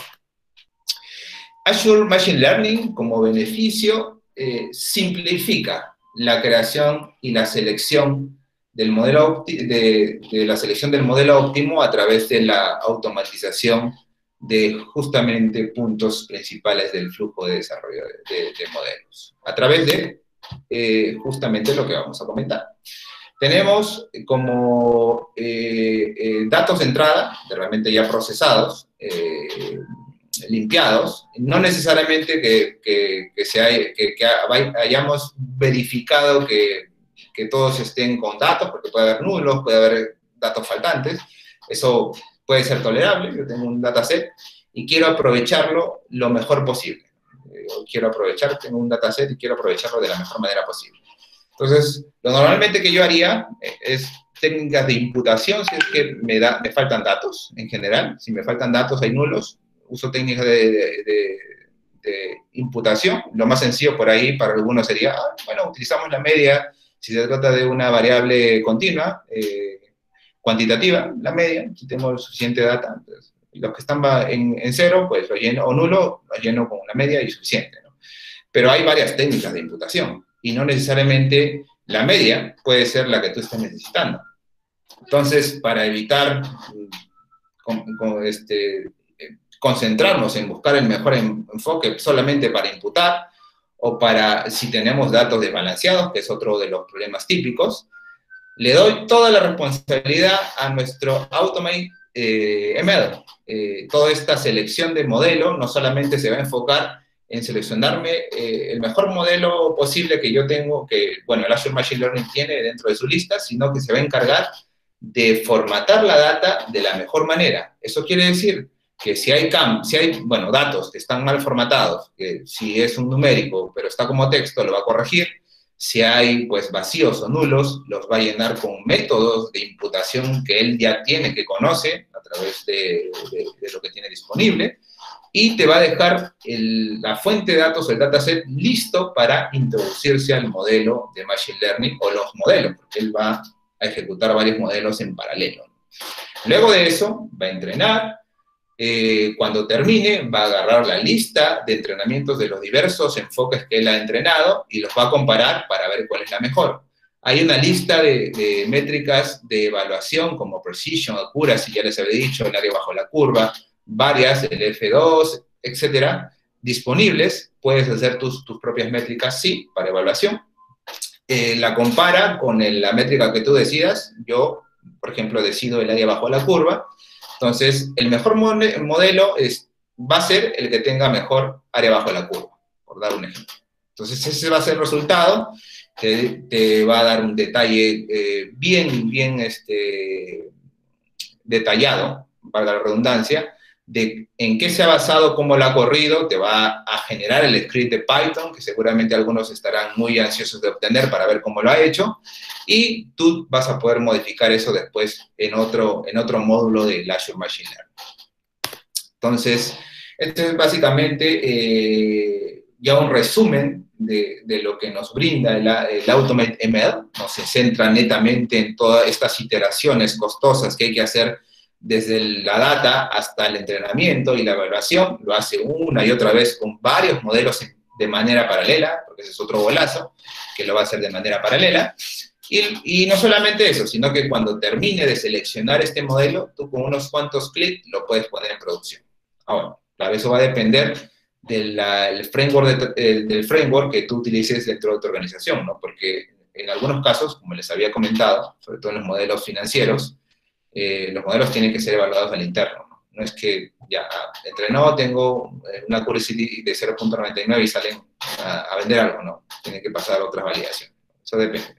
Azure Machine Learning como beneficio eh, simplifica la creación y la selección del modelo de, la selección del modelo óptimo a través de la automatización de justamente puntos principales del flujo de desarrollo de, modelos, a través de eh, justamente lo que vamos a comentar. Tenemos como eh, eh, datos de entrada, realmente ya procesados, limpiados, no necesariamente que, que, que, que hayamos verificado que, todos estén con datos, porque puede haber nulos, puede haber datos faltantes, eso puede ser tolerable, yo tengo un dataset y quiero aprovecharlo lo mejor posible. Eh, quiero aprovechar, tengo un dataset y quiero aprovecharlo de la mejor manera posible. Entonces, lo normalmente que yo haría eh, es técnicas de imputación, si es que me, da, me faltan datos en general, si me faltan datos hay nulos, uso técnicas de, imputación. Lo más sencillo por ahí para algunos sería, ah, bueno, utilizamos la media si se trata de una variable continua, eh, cuantitativa, la media, si tengo suficiente data. Entonces, los que están en, cero, pues lo lleno, o nulo, lo lleno con una media y suficiente. Pero hay varias técnicas de imputación y no necesariamente la media puede ser la que tú estés necesitando. Entonces, para evitar con, este, concentrarnos en buscar el mejor enfoque solamente para imputar o para si tenemos datos desbalanceados, que es otro de los problemas típicos, le doy toda la responsabilidad a nuestro Automate eh. Eh, toda esta selección de modelo no solamente se va a enfocar en seleccionarme eh, el mejor modelo posible que yo tengo, que, bueno, el Azure Machine Learning tiene dentro de su lista, sino que se va a encargar de formatar la data de la mejor manera. Eso quiere decir que si hay, si hay bueno, datos que están mal formatados, que si es un numérico, pero está como texto, lo va a corregir. Si hay pues vacíos o nulos, los va a llenar con métodos de imputación que él ya tiene, que conoce a través de, lo que tiene disponible, y te va a dejar la fuente de datos, el dataset, listo para introducirse al modelo de Machine Learning o los modelos, porque él va a ejecutar varios modelos en paralelo. Luego de eso, va a entrenar, eh, cuando termine, va a agarrar la lista de entrenamientos de los diversos enfoques que él ha entrenado y los va a comparar para ver cuál es la mejor. Hay una lista de, métricas de evaluación como precision, accuracy, ya les había dicho, el área bajo la curva, varias, el F2, etcétera, disponibles. Puedes hacer tus, tus propias métricas, sí, para evaluación. Eh, la compara con la métrica que tú decidas. Yo, por ejemplo, decido el área bajo la curva entonces, el mejor modelo es, va a ser el que tenga mejor área bajo la curva, por dar un ejemplo. Entonces, ese va a ser el resultado, que te va a dar un detalle eh, bien, bien este, detallado, para la redundancia, de en qué se ha basado, cómo lo ha corrido, te va a generar el script de Python, que seguramente algunos estarán muy ansiosos de obtener para ver cómo lo ha hecho, y tú vas a poder modificar eso después en otro, en otro módulo de Azure Machine Learning. Entonces, esto es básicamente eh, ya un resumen de, lo que nos brinda el, el, Automate ML, no se centra netamente en todas estas iteraciones costosas que hay que hacer desde la data hasta el entrenamiento y la evaluación, lo hace una y otra vez con varios modelos de manera paralela, porque ese es otro golazo, que lo va a hacer de manera paralela. Y, y, no solamente eso, sino que cuando termine de seleccionar este modelo, tú con unos cuantos clics lo puedes poner en producción. Ahora, claro, eso va a depender del, framework, del framework que tú utilices dentro de tu organización, ¿no? Porque en algunos casos, como les había comentado, sobre todo en los modelos financieros, eh, los modelos tienen que ser evaluados al interno. ¿no? es que ya entrenó, tengo eh, una accuracy de 0.99 y salen a, vender algo, no. Tiene que pasar otras validaciones. Eso depende.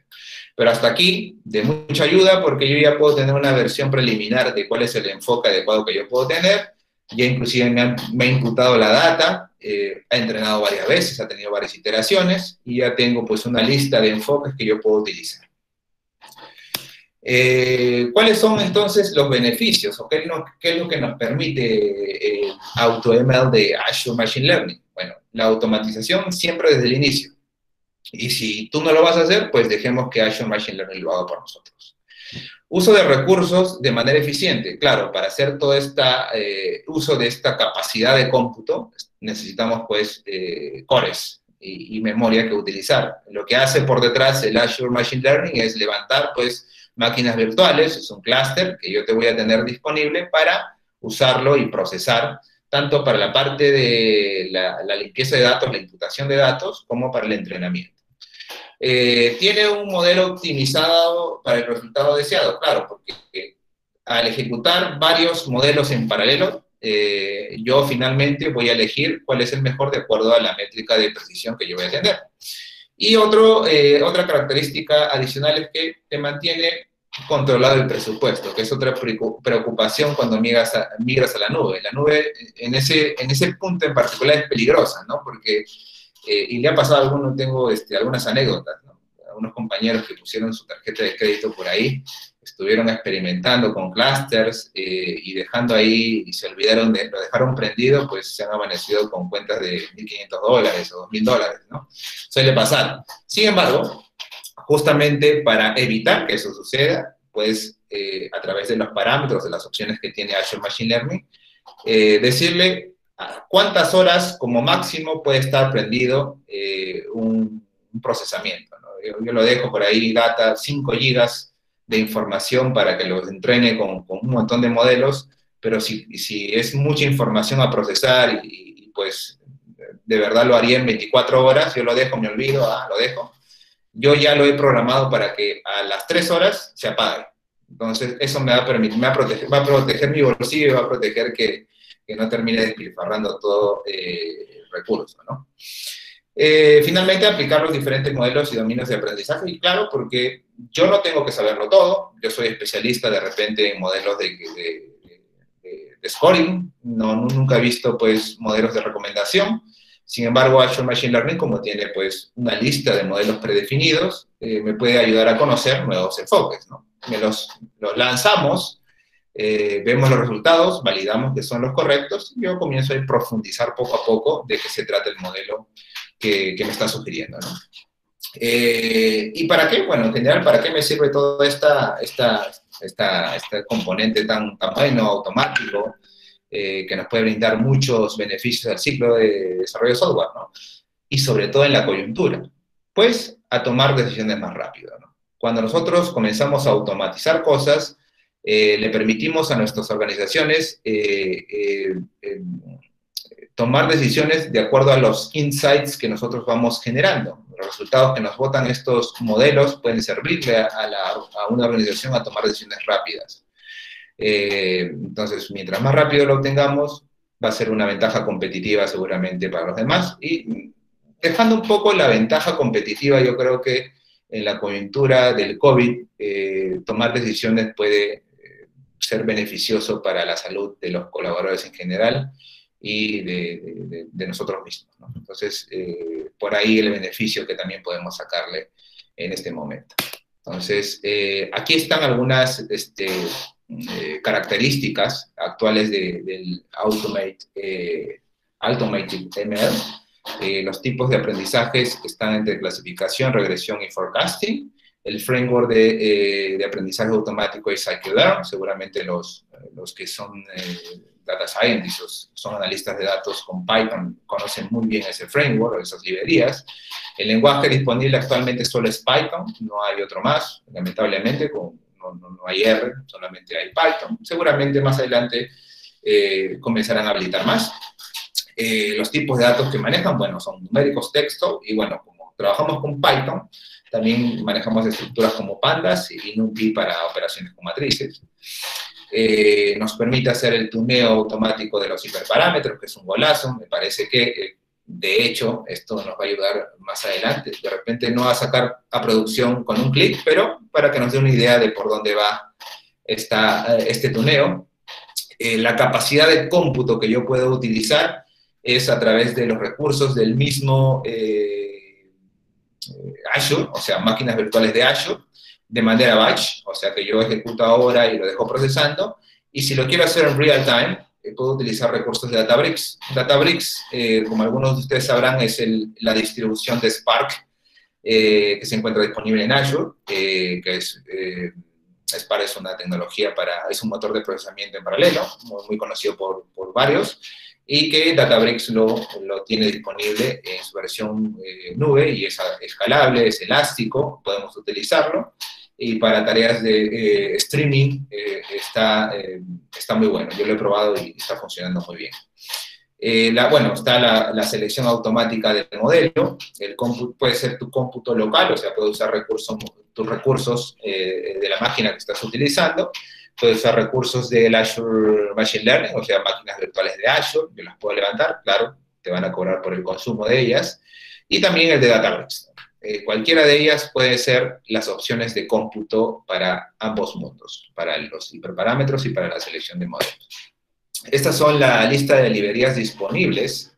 Pero hasta aquí, de mucha ayuda, porque yo ya puedo tener una versión preliminar de cuál es el enfoque adecuado que yo puedo tener. Ya inclusive me, me ha imputado la data, eh, ha entrenado varias veces, ha tenido varias iteraciones y ya tengo pues una lista de enfoques que yo puedo utilizar. Eh, ¿Cuáles son entonces los beneficios o qué, es lo que nos permite el AutoML de Azure Machine Learning? Bueno, la automatización siempre desde el inicio. Y si tú no lo vas a hacer, pues dejemos que Azure Machine Learning lo haga por nosotros. Uso de recursos de manera eficiente. Claro, para hacer todo este uso de esta capacidad de cómputo, necesitamos pues eh, cores y, y memoria que utilizar. Lo que hace por detrás el Azure Machine Learning es levantar pues máquinas virtuales, es un clúster que yo te voy a tener disponible para usarlo y procesar, tanto para la parte de la, limpieza de datos, la imputación de datos, como para el entrenamiento. Eh, tiene un modelo optimizado para el resultado deseado, claro, porque al ejecutar varios modelos en paralelo, eh, yo finalmente voy a elegir cuál es el mejor de acuerdo a la métrica de precisión que yo voy a tener. Y otro, eh, otra característica adicional es que te mantiene controlado el presupuesto, que es otra preocupación cuando migras a, migras a la nube. La nube en ese, en ese punto en particular es peligrosa, ¿no? Porque, eh, y le ha pasado a algunos, tengo este, algunas anécdotas, ¿no? Algunos compañeros que pusieron su tarjeta de crédito por ahí, estuvieron experimentando con clusters eh, y dejando ahí, y se olvidaron de, lo dejaron prendido, pues se han amanecido con cuentas de 1.500 dólares o 2.000 dólares, ¿no? Suele pasar. Sin embargo, justamente para evitar que eso suceda, pues eh, a través de los parámetros, de las opciones que tiene Azure Machine Learning, eh, decirle cuántas horas como máximo puede estar prendido un, procesamiento. Yo, lo dejo por ahí, data 5 gigas de información para que los entrene con, con un montón de modelos, pero si, si, es mucha información a procesar y, pues de verdad lo haría en 24 horas, yo lo dejo, me olvido, ah, lo dejo. Yo ya lo he programado para que a las 3 horas se apague. Entonces, eso me va a permitir, me va a proteger, va a proteger mi bolsillo y va a proteger que, que no termine despilfarrando todo eh, el recurso, ¿no? Eh, finalmente, aplicar los diferentes modelos y dominios de aprendizaje. Y claro, porque yo no tengo que saberlo todo. Yo soy especialista de repente en modelos de, de, scoring. No, nunca he visto pues modelos de recomendación. Sin embargo, Azure Machine Learning, como tiene pues una lista de modelos predefinidos, eh, me puede ayudar a conocer nuevos enfoques. ¿no? Me los, los lanzamos, eh, vemos los resultados, validamos que son los correctos, y yo comienzo a profundizar poco a poco de qué se trata el modelo que, me está sugiriendo, ¿no? Eh, ¿Y para qué? Bueno, en general, ¿para qué me sirve todo esta, esta, esta, este componente tan, tan bueno, automático, eh, que nos puede brindar muchos beneficios al ciclo de desarrollo de software, ¿no? Y sobre todo en la coyuntura, pues a tomar decisiones más rápido. Cuando nosotros comenzamos a automatizar cosas, eh, le permitimos a nuestras organizaciones tomar decisiones de acuerdo a los insights que nosotros vamos generando. Los resultados que nos votan estos modelos pueden servirle a, una organización a tomar decisiones rápidas. Eh, entonces, mientras más rápido lo obtengamos, va a ser una ventaja competitiva seguramente para los demás. Y dejando un poco la ventaja competitiva, yo creo que en la coyuntura del COVID, eh, tomar decisiones puede ser beneficioso para la salud de los colaboradores en general y de, nosotros mismos. Entonces, eh, por ahí el beneficio que también podemos sacarle en este momento. Entonces, eh, aquí están algunas este, eh, características actuales del Automate, Automated ML, los tipos de aprendizajes están entre clasificación, regresión y forecasting, el framework de, aprendizaje automático es scikit-learn, seguramente los, los que son data scientists, son analistas de datos con Python, conocen muy bien ese framework, esas librerías. El lenguaje disponible actualmente solo es Python, no hay otro más, lamentablemente, no, no, hay R, solamente hay Python. Seguramente más adelante eh, comenzarán a habilitar más. Eh, los tipos de datos que manejan, bueno, son numéricos, texto, y bueno, como trabajamos con Python, también manejamos estructuras como pandas y NumPy para operaciones con matrices. Eh, nos permite hacer el tuneo automático de los hiperparámetros, que es un golazo. Me parece que, de hecho, esto nos va a ayudar más adelante. De repente no va a sacar a producción con un clic, pero para que nos dé una idea de por dónde va esta, eh, este tuneo. la capacidad de cómputo que yo puedo utilizar es a través de los recursos del mismo Azure, o sea, máquinas virtuales de Azure, de manera batch, o sea que yo ejecuto ahora y lo dejo procesando, y si lo quiero hacer en real time, eh, puedo utilizar recursos de Databricks. Databricks, eh, como algunos de ustedes sabrán, es la distribución de Spark eh, que se encuentra disponible en Azure, que es, Spark es una tecnología para, es un motor de procesamiento en paralelo, muy, conocido por, por, varios, y que Databricks lo, lo tiene disponible en su versión nube y es escalable, es elástico, podemos utilizarlo y para tareas de eh, streaming eh, está, eh, está muy bueno. Yo lo he probado y está funcionando muy bien. la, bueno, está la, la, selección automática del modelo, el puede ser tu cómputo local, o sea, puedes usar recursos, tus recursos de la máquina que estás utilizando, puedes usar recursos del Azure Machine Learning, o sea, máquinas virtuales de Azure, yo las puedo levantar, claro, te van a cobrar por el consumo de ellas, y también el de Databricks. Eh, cualquiera de ellas puede ser las opciones de cómputo para ambos mundos, para los hiperparámetros y para la selección de modelos. Estas son la lista de librerías disponibles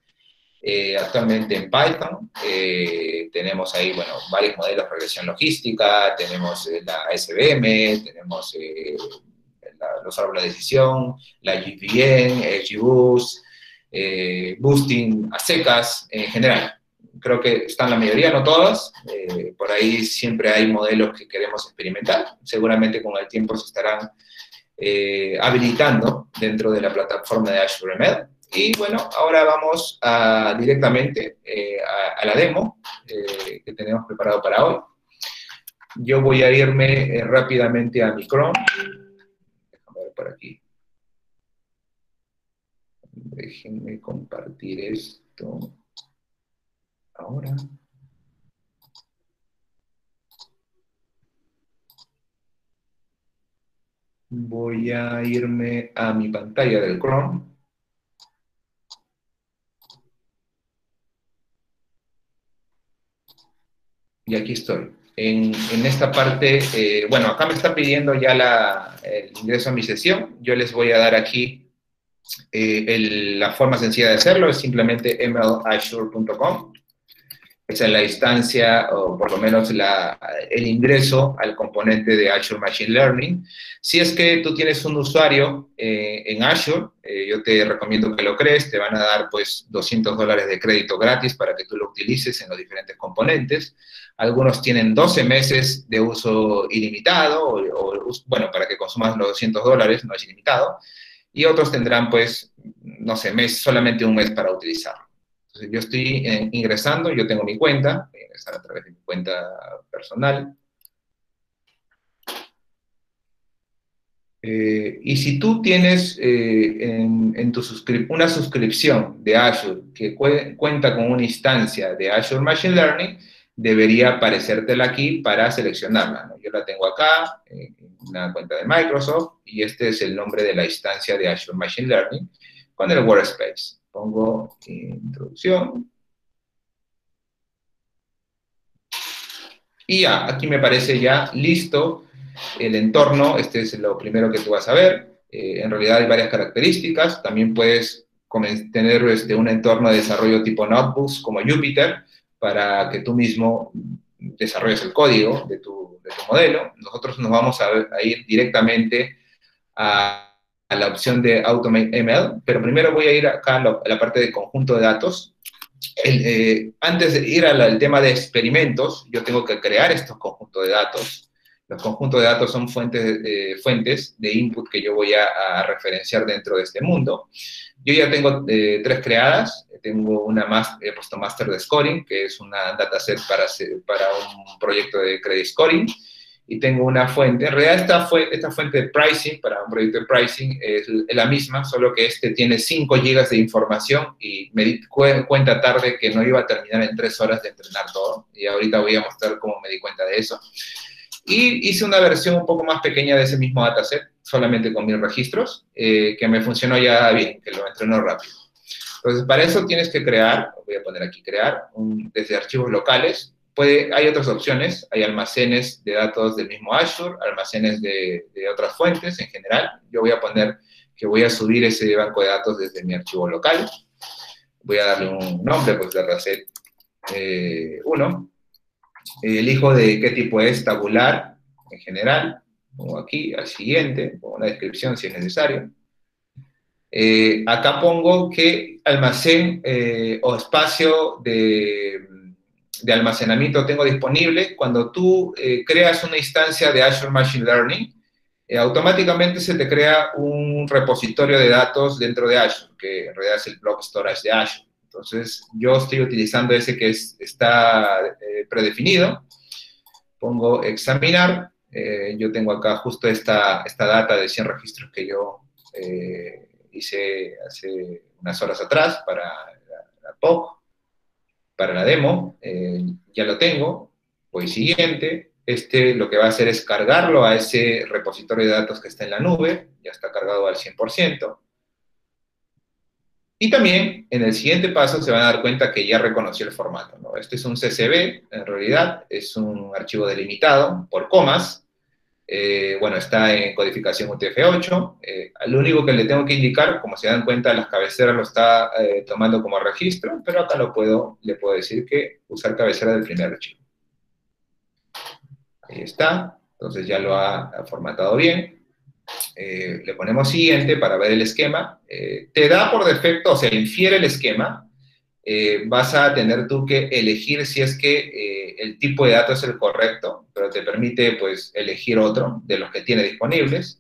eh, actualmente en Python. Eh, tenemos ahí, bueno, varios modelos de regresión logística, tenemos la SVM, tenemos los árboles de decisión, la GPN, XGBoost, Boosting a en general creo que están la mayoría, no todas. Eh, por ahí siempre hay modelos que queremos experimentar. Seguramente con el tiempo se estarán eh, habilitando dentro de la plataforma de Azure ML. Y bueno, ahora vamos directamente eh, a, la demo que tenemos preparado para hoy. Yo voy a irme rápidamente a mi Chrome. Déjame ver por aquí. Déjenme compartir esto ahora. Voy a irme a mi pantalla del Chrome. Y aquí estoy. En, esta parte, eh, bueno, acá me está pidiendo ya la, el ingreso a mi sesión. Yo les voy a dar aquí eh, la forma sencilla de hacerlo, es simplemente mlazure.com esa es la instancia, o por lo menos el ingreso al componente de Azure Machine Learning. Si es que tú tienes un usuario eh, en Azure, eh, yo te recomiendo que lo crees, te van a dar pues 200 dólares de crédito gratis para que tú lo utilices en los diferentes componentes. Algunos tienen 12 meses de uso ilimitado, bueno, para que consumas los 200 dólares, no es ilimitado. Y otros tendrán pues, no sé, mes, solamente un mes para utilizarlo yo estoy eh, ingresando, yo tengo mi cuenta, voy a ingresar a través de mi cuenta personal. Eh, y si tú tienes eh, en, tu una suscripción de Azure que cuenta con una instancia de Azure Machine Learning, debería aparecértela aquí para seleccionarla. Yo la tengo acá, una cuenta de Microsoft, y este es el nombre de la instancia de Azure Machine Learning con el Workspace. Pongo introducción. Y ya, aquí me parece ya listo el entorno. Este es lo primero que tú vas a ver. Eh, en realidad hay varias características. También puedes tener este, un entorno de desarrollo tipo notebooks como Jupyter para que tú mismo desarrolles el código de tu, de tu modelo. Nosotros nos vamos a, a ir directamente a, a, la opción de Automate ML, pero primero voy a ir acá a, lo, a la parte de conjunto de datos. Eh, antes de ir al tema de experimentos, yo tengo que crear estos conjuntos de datos. Los conjuntos de datos son fuentes, eh, fuentes de input que yo voy a, a, referenciar dentro de este mundo. Yo ya tengo eh, tres creadas. Tengo una más, he puesto Master de Scoring, que es una dataset para, para un proyecto de Credit Scoring y tengo una fuente. En realidad esta, fue, esta fuente de pricing para un proyecto de pricing es la misma, solo que este tiene 5 GB de información y me di cuenta tarde que no iba a terminar en 3 horas de entrenar todo. Y ahorita voy a mostrar cómo me di cuenta de eso. Y hice una versión un poco más pequeña de ese mismo dataset, solamente con mil registros, eh, que me funcionó ya bien, que lo entrenó rápido. Entonces, para eso tienes que crear, voy a poner aquí crear, un, desde archivos locales, hay otras opciones, hay almacenes de datos del mismo Azure, almacenes de, otras fuentes en general. Yo voy a poner que voy a subir ese banco de datos desde mi archivo local. Voy a darle un nombre, pues de reset 1. Eh, Elijo de qué tipo es, tabular en general. Pongo aquí al siguiente, pongo una descripción si es necesario. Eh, acá pongo que almacén eh, o espacio de de almacenamiento tengo disponible, cuando tú eh, creas una instancia de Azure Machine Learning, eh, automáticamente se te crea un repositorio de datos dentro de Azure, que en realidad es el block storage de Azure. Entonces, yo estoy utilizando ese que es, está eh, predefinido. Pongo examinar. Yo tengo acá justo esta, esta data de 100 registros que yo hice hace unas horas atrás para la POC para la demo, eh, ya lo tengo, voy siguiente, este lo que va a hacer es cargarlo a ese repositorio de datos que está en la nube, ya está cargado al 100%. Y también en el siguiente paso se van a dar cuenta que ya reconoció el formato. ¿no? Este es un CSV, en realidad es un archivo delimitado por comas, eh, bueno, está en codificación UTF-8. Eh, lo único que le tengo que indicar, como se dan cuenta, las cabeceras lo está eh, tomando como registro, pero acá lo puedo, le puedo decir que usar cabecera del primer archivo. Ahí está. Entonces ya lo ha, ha formatado bien. Le ponemos siguiente para ver el esquema. Te da por defecto, o sea, infiere el esquema, eh, vas a tener tú que elegir si es que eh, el tipo de datos es el correcto, pero te permite pues elegir otro de los que tiene disponibles.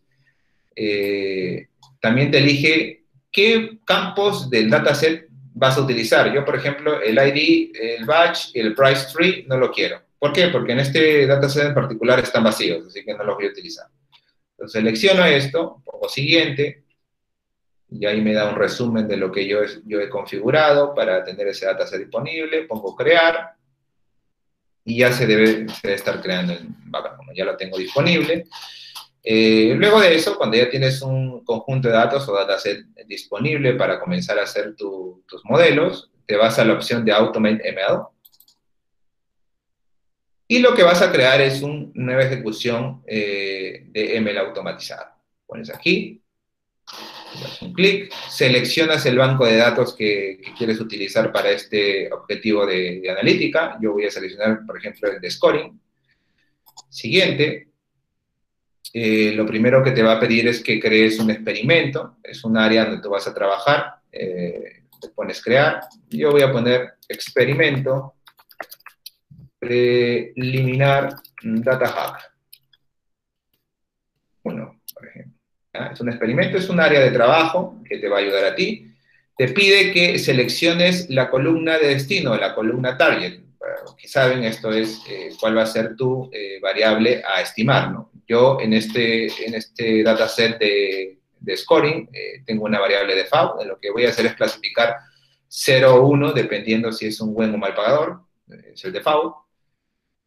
Eh, también te elige qué campos del dataset vas a utilizar. Yo, por ejemplo, el ID, el batch y el price tree no lo quiero. ¿Por qué? Porque en este dataset en particular están vacíos, así que no los voy a utilizar. Entonces selecciono esto, pongo siguiente, y ahí me da un resumen de lo que yo, yo he configurado para tener ese dataset disponible, pongo crear, y ya se debe, se debe estar creando el backup, como ya lo tengo disponible. Eh, luego de eso, cuando ya tienes un conjunto de datos o dataset disponible para comenzar a hacer tu, tus modelos, te vas a la opción de Automate ML. Y lo que vas a crear es una nueva ejecución eh, de ML automatizado. Pones aquí, un clic, seleccionas el banco de datos que, quieres utilizar para este objetivo de, de, analítica. Yo voy a seleccionar, por ejemplo, el de scoring. Siguiente. Eh, lo primero que te va a pedir es que crees un experimento. Es un área donde tú vas a trabajar. Eh, te pones crear. Yo voy a poner experimento preliminar data hack. Uno, por ejemplo. Es un experimento, es un área de trabajo que te va a ayudar a ti. Te pide que selecciones la columna de destino, la columna target. Para saben, esto es eh, cuál va a ser tu eh, variable a estimar. ¿no? Yo en este, en este dataset de, de scoring eh, tengo una variable de FAU, lo que voy a hacer es clasificar 0 o 1, dependiendo si es un buen o mal pagador, es el de FAU.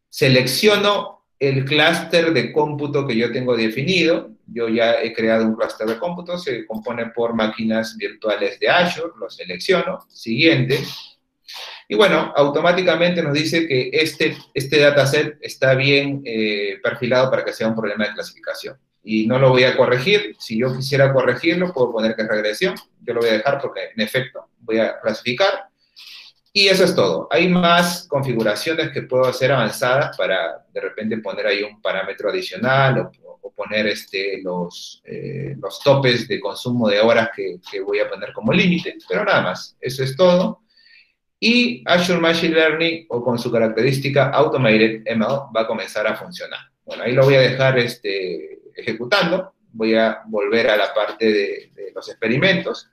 Selecciono el clúster de cómputo que yo tengo definido, yo ya he creado un clúster de cómputo, se compone por máquinas virtuales de Azure, lo selecciono, siguiente, y bueno, automáticamente nos dice que este, este dataset está bien eh, perfilado para que sea un problema de clasificación. y no lo voy a corregir. Si yo quisiera corregirlo, puedo poner que es regresión. Yo lo voy a dejar porque, en efecto, voy a clasificar. Y eso es todo. Hay más configuraciones que puedo hacer avanzadas para de repente poner ahí un parámetro adicional o, poner este, los, eh, los topes de consumo de horas que, que voy a poner como límite. Pero nada más. Eso es todo. Y Azure Machine Learning, o con su característica Automated ML, va a comenzar a funcionar. Bueno, ahí lo voy a dejar este, ejecutando. Voy a volver a la parte de, los experimentos.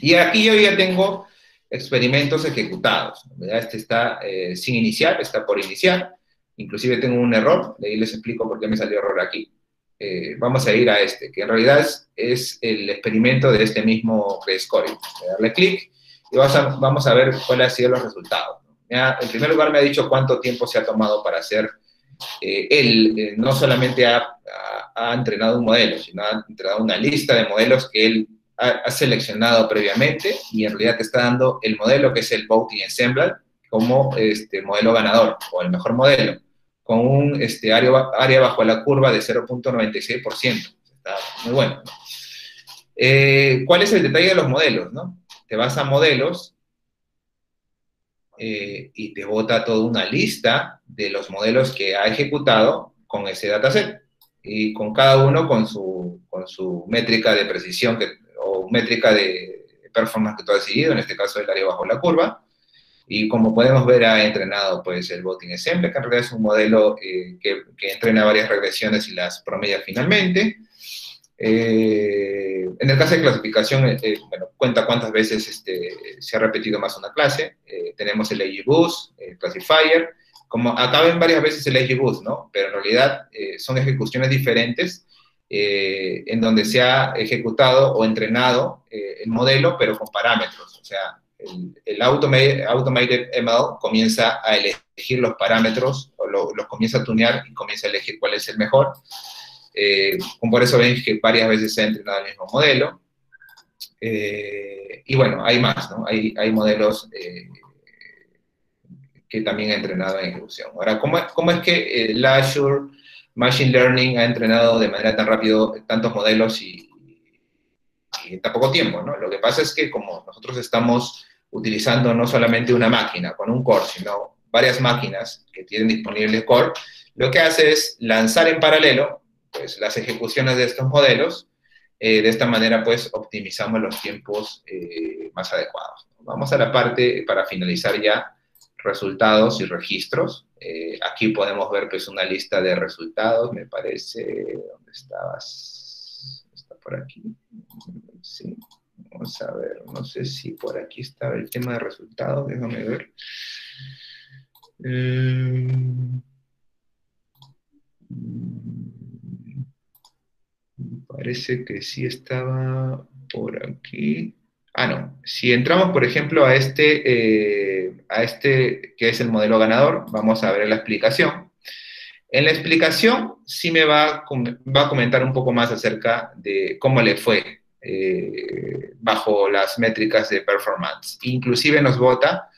Y aquí yo ya tengo experimentos ejecutados. Este está eh, sin iniciar, está por iniciar. Inclusive tengo un error, de ahí les explico por qué me salió error aquí. Eh, vamos a ir a este, que en realidad es, el experimento de este mismo scoring. Voy a darle clic y vamos a, ver cuáles han sido los resultados. en primer lugar me ha dicho cuánto tiempo se ha tomado para hacer, eh, él eh, no solamente ha, entrenado un modelo, sino ha entrenado una lista de modelos que él ha, seleccionado previamente y en realidad te está dando el modelo que es el Voting Ensemble como este, modelo ganador o el mejor modelo, con un este, área, área bajo la curva de 0.96%. Está muy bueno. Eh, ¿Cuál es el detalle de los modelos? No? te vas a modelos eh, y te bota toda una lista de los modelos que ha ejecutado con ese dataset y con cada uno con su, con su métrica de precisión que, métrica de performance que tú has decidido, en este caso el área bajo la curva. Y como podemos ver, ha entrenado pues, el Voting Ensemble, que en realidad es un modelo eh, que, que, entrena varias regresiones y las promedia finalmente. Eh, en el caso de clasificación, eh, eh, bueno, cuenta cuántas veces este, se ha repetido más una clase. tenemos el AGBoost, el Classifier. Como acá ven varias veces el AGBoost, ¿no? Pero en realidad son ejecuciones diferentes en donde se ha ejecutado o entrenado el modelo, pero con parámetros. O sea, el, el automated, automated, ML comienza a elegir los parámetros, o los comienza a tunear y comienza a elegir cuál es el mejor. Eh, por eso ven que varias veces se ha entrenado el mismo modelo. Eh, y bueno, hay más, ¿no? Hay, hay modelos eh, que también ha entrenado en ejecución. Ahora, ¿cómo, cómo es que el Azure Machine Learning ha entrenado de manera tan rápido tantos modelos y, en tan poco tiempo, ¿no? Lo que pasa es que como nosotros estamos utilizando no solamente una máquina con un core, sino varias máquinas que tienen disponible core, lo que hace es lanzar en paralelo pues, las ejecuciones de estos modelos. Eh, de esta manera, pues, optimizamos los tiempos eh, más adecuados. Vamos a la parte, para finalizar ya, resultados y registros. Eh, aquí podemos ver, pues, una lista de resultados, me parece, ¿dónde estabas? Está por aquí. Sí, vamos a ver, no sé si por aquí estaba el tema de resultados, déjame ver. Parece que sí estaba por aquí. Ah, no. Si entramos, por ejemplo, a este, eh, a este que es el modelo ganador, vamos a ver la explicación. En la explicación sí me va, a comentar un poco más acerca de cómo le fue eh, bajo las métricas de performance. Inclusive nos vota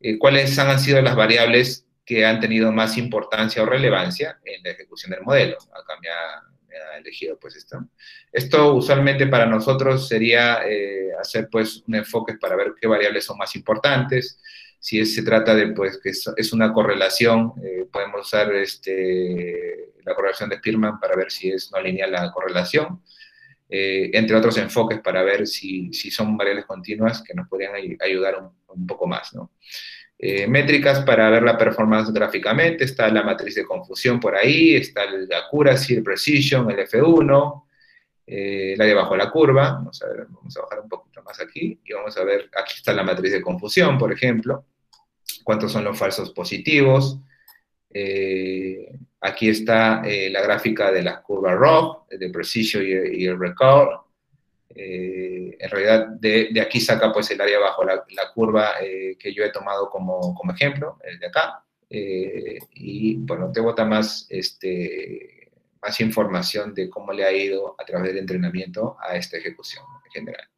eh, cuáles han sido las variables que han tenido más importancia o relevancia en la ejecución del modelo. Acá me elegido pues esto. Esto usualmente para nosotros sería eh, hacer pues un enfoque para ver qué variables son más importantes. Si se trata de pues que es, una correlación, eh, podemos usar este, la correlación de Spearman para ver si es no lineal la correlación. Eh, entre otros enfoques para ver si, si, son variables continuas que nos podrían ayudar un, un poco más, ¿no? Eh, métricas para ver la performance gráficamente, está la matriz de confusión por ahí, está el accuracy, el precision, el F1, eh, la de bajo la curva, vamos a, ver, vamos a bajar un poquito más aquí, y vamos a ver, aquí está la matriz de confusión, por ejemplo, cuántos son los falsos positivos, eh, aquí está la gráfica de las curvas RAW, de precision y, y el recall, eh, en realidad de, de, aquí saca pues el área bajo la, la curva eh, que yo he tomado como, como, ejemplo, el de acá, eh, y bueno, te bota más, este, más información de cómo le ha ido a través del entrenamiento a esta ejecución en general.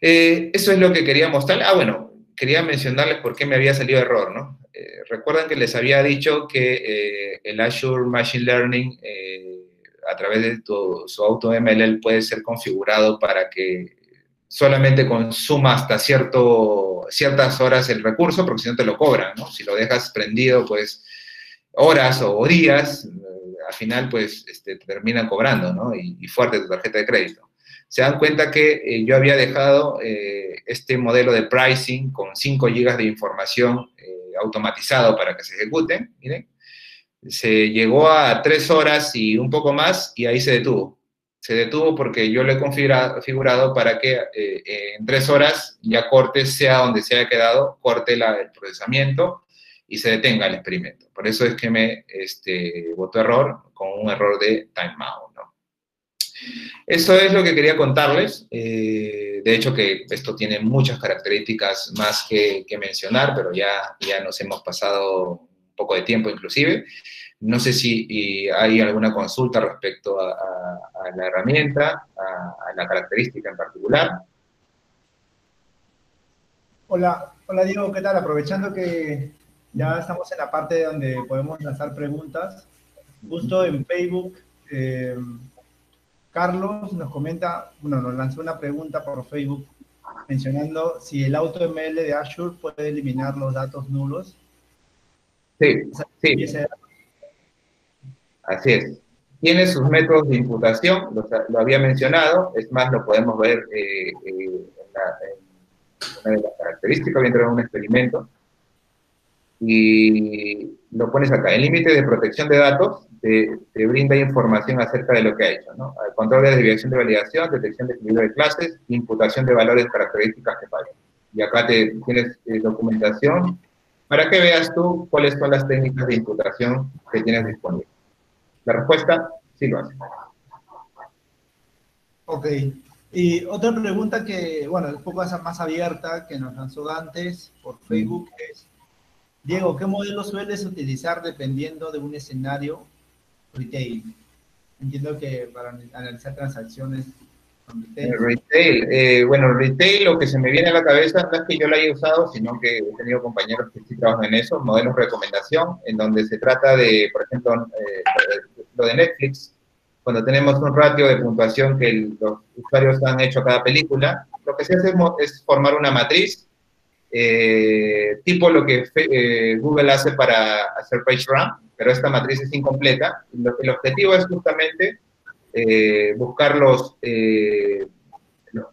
eso es lo que quería mostrar. Ah, bueno, quería mencionarles por qué me había salido error, ¿no? recuerdan que les había dicho que el Azure Machine Learning a través de tu, su auto MLL puede ser configurado para que solamente consuma hasta cierto, ciertas horas el recurso, porque si no te lo cobran, ¿no? Si lo dejas prendido, pues horas o días, eh, al final, pues este, te terminan cobrando, ¿no? Y, fuerte tu tarjeta de crédito. Se dan cuenta que eh, yo había dejado eh, este modelo de pricing con 5 GB de información automatizado para que se ejecuten, miren, se llegó a 3 horas y un poco más y ahí se detuvo se detuvo porque yo lo he configurado para que eh, en tres horas ya corte, sea donde se haya quedado, corte la, el procesamiento y se detenga el experimento. Por eso es que me este, votó error con un error de timeout. ¿no? Eso es lo que quería contarles. Eh, de hecho, que esto tiene muchas características más que, que mencionar, pero ya, ya nos hemos pasado poco de tiempo inclusive. No sé si hay alguna consulta respecto a, la herramienta, a, la característica en particular. Hola, hola Diego, ¿qué tal? Aprovechando que ya estamos en la parte donde podemos lanzar preguntas, justo en Facebook, eh, Carlos nos comenta, bueno, nos lanzó una pregunta por Facebook mencionando si el AutoML de Azure puede eliminar los datos nulos. Sí, sí. Así es. Tiene sus métodos de imputación, lo, había mencionado, es más, lo podemos ver eh, eh, en, una de las características, voy a entrar en un experimento, y lo pones acá. El límite de protección de datos te, brinda información acerca de lo que ha hecho, ¿no? Control de desviación de validación, detección de equilibrio de clases, imputación de valores características que fallan. Y acá te, tienes eh, documentación para que veas tú cuáles son las técnicas de imputación que tienes disponibles. La respuesta, sí lo hace. Ok. Y otra pregunta que, bueno, un poco más abierta que nos lanzó antes por Facebook es, Diego, ¿qué modelo sueles utilizar dependiendo de un escenario retail? Entiendo que para analizar transacciones retail. retail, eh, bueno, retail lo que se me viene a la cabeza no es que yo lo haya usado, sino que he tenido compañeros que sí trabajan en eso, modelos de recomendación, en donde se trata de, por ejemplo, eh, lo de Netflix, cuando tenemos un ratio de puntuación que los usuarios han hecho a cada película, lo que se hace es formar una matriz, eh, tipo lo que eh, Google hace para hacer PageRank, pero esta matriz es incompleta. el objetivo es justamente eh, buscar los, los,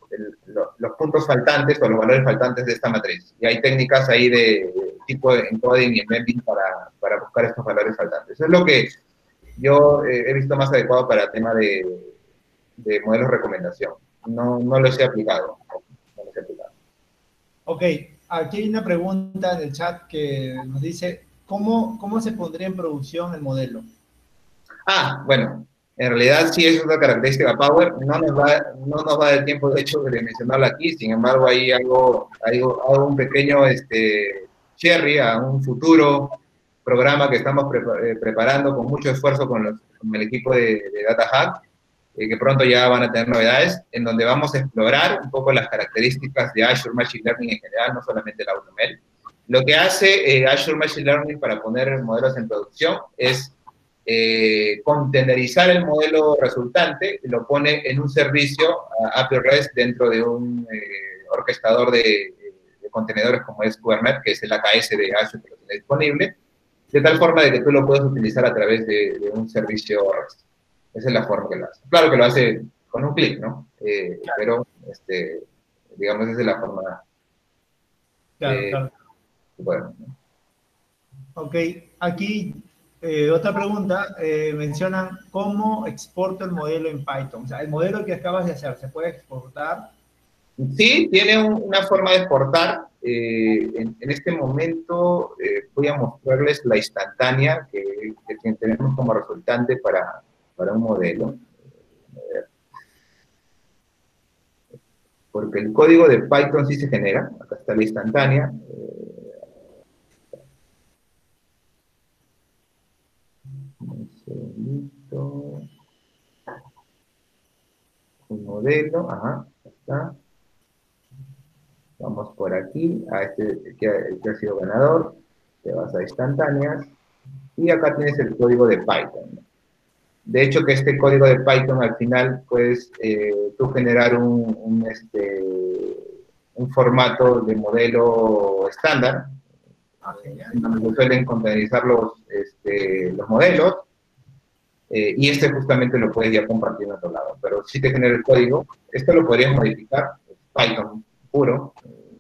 los, puntos faltantes o los valores faltantes de esta matriz. Y hay técnicas ahí de, tipo de encoding y embedding para, para buscar estos valores faltantes. Eso es lo que yo eh, he visto más adecuado para el tema de, modelos de recomendación. No, no los he aplicado. No los he aplicado. Ok, aquí hay una pregunta en el chat que nos dice, ¿cómo, cómo se pondría en producción el modelo? Ah, bueno, en realidad sí es una característica Power, no nos va, no nos va el tiempo de hecho de mencionarlo aquí, sin embargo hay algo, algo un pequeño este, cherry a un futuro programa que estamos eh, preparando con mucho esfuerzo con, el equipo de, de DataHack, eh, que pronto ya van a tener novedades, en donde vamos a explorar un poco las características de Azure Machine Learning en general, no solamente el AutoML. Lo que hace eh, Azure Machine Learning para poner modelos en producción es contenerizar el modelo resultante y lo pone en un servicio API REST dentro de un orquestador de, contenedores como es Kubernetes, que es el AKS de Azure que lo tiene disponible, de tal forma de que tú lo puedes utilizar a través de, un servicio REST. Esa es la forma que lo hace. Claro que lo hace con un clic, ¿no? Eh, pero, este, digamos, esa es la forma. Claro, eh, claro. Bueno. Ok, aquí eh, otra pregunta. mencionan cómo exporto el modelo en Python. O sea, el modelo que acabas de hacer, ¿se puede exportar? Sí, tiene una forma de exportar. Eh, en, este momento eh, voy a mostrarles la instantánea que, tenemos como resultante para, para un modelo. Porque el código de Python sí se genera. Acá está la instantánea. Un segundito. Un modelo, ajá, está. Vamos por aquí, a este que, ha sido ganador, te vas a instantáneas, y acá tienes el código de Python. De hecho, que este código de Python al final puedes eh, tú generar un, este, un formato de modelo estándar, ah, donde se suelen contenerizar los, este, los modelos, eh, y este justamente lo puedes ya compartir en otro lado. Pero si te genera el código, esto lo podrías modificar, Python puro,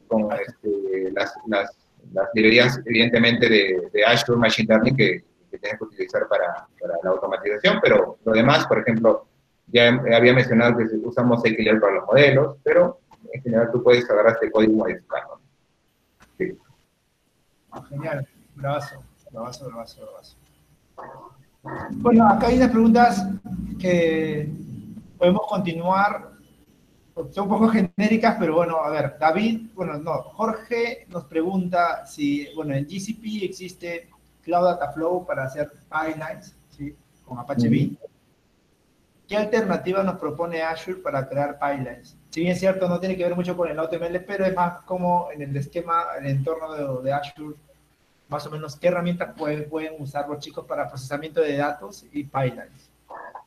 con este, las, las, las, librerías, evidentemente, de, de Azure Machine Learning que que tienes que utilizar para, para, la automatización, pero lo demás, por ejemplo, ya había mencionado que usamos XLR para los modelos, pero en general tú puedes agarrar este código y modificarlo. Ah, genial, bravazo, bravazo, bravazo, bravazo. Bueno, acá hay unas preguntas que podemos continuar. Son un poco genéricas, pero bueno, a ver, David, bueno, no, Jorge nos pregunta si, bueno, en GCP existe Cloud Data Flow para hacer pipelines ¿sí? con Apache Beam. ¿Qué alternativa nos propone Azure para crear pipelines? Si bien es cierto, no tiene que ver mucho con el AutoML, pero es más como en el esquema, en el entorno de, Azure, más o menos qué herramientas pueden, usar los chicos para procesamiento de datos y pipelines.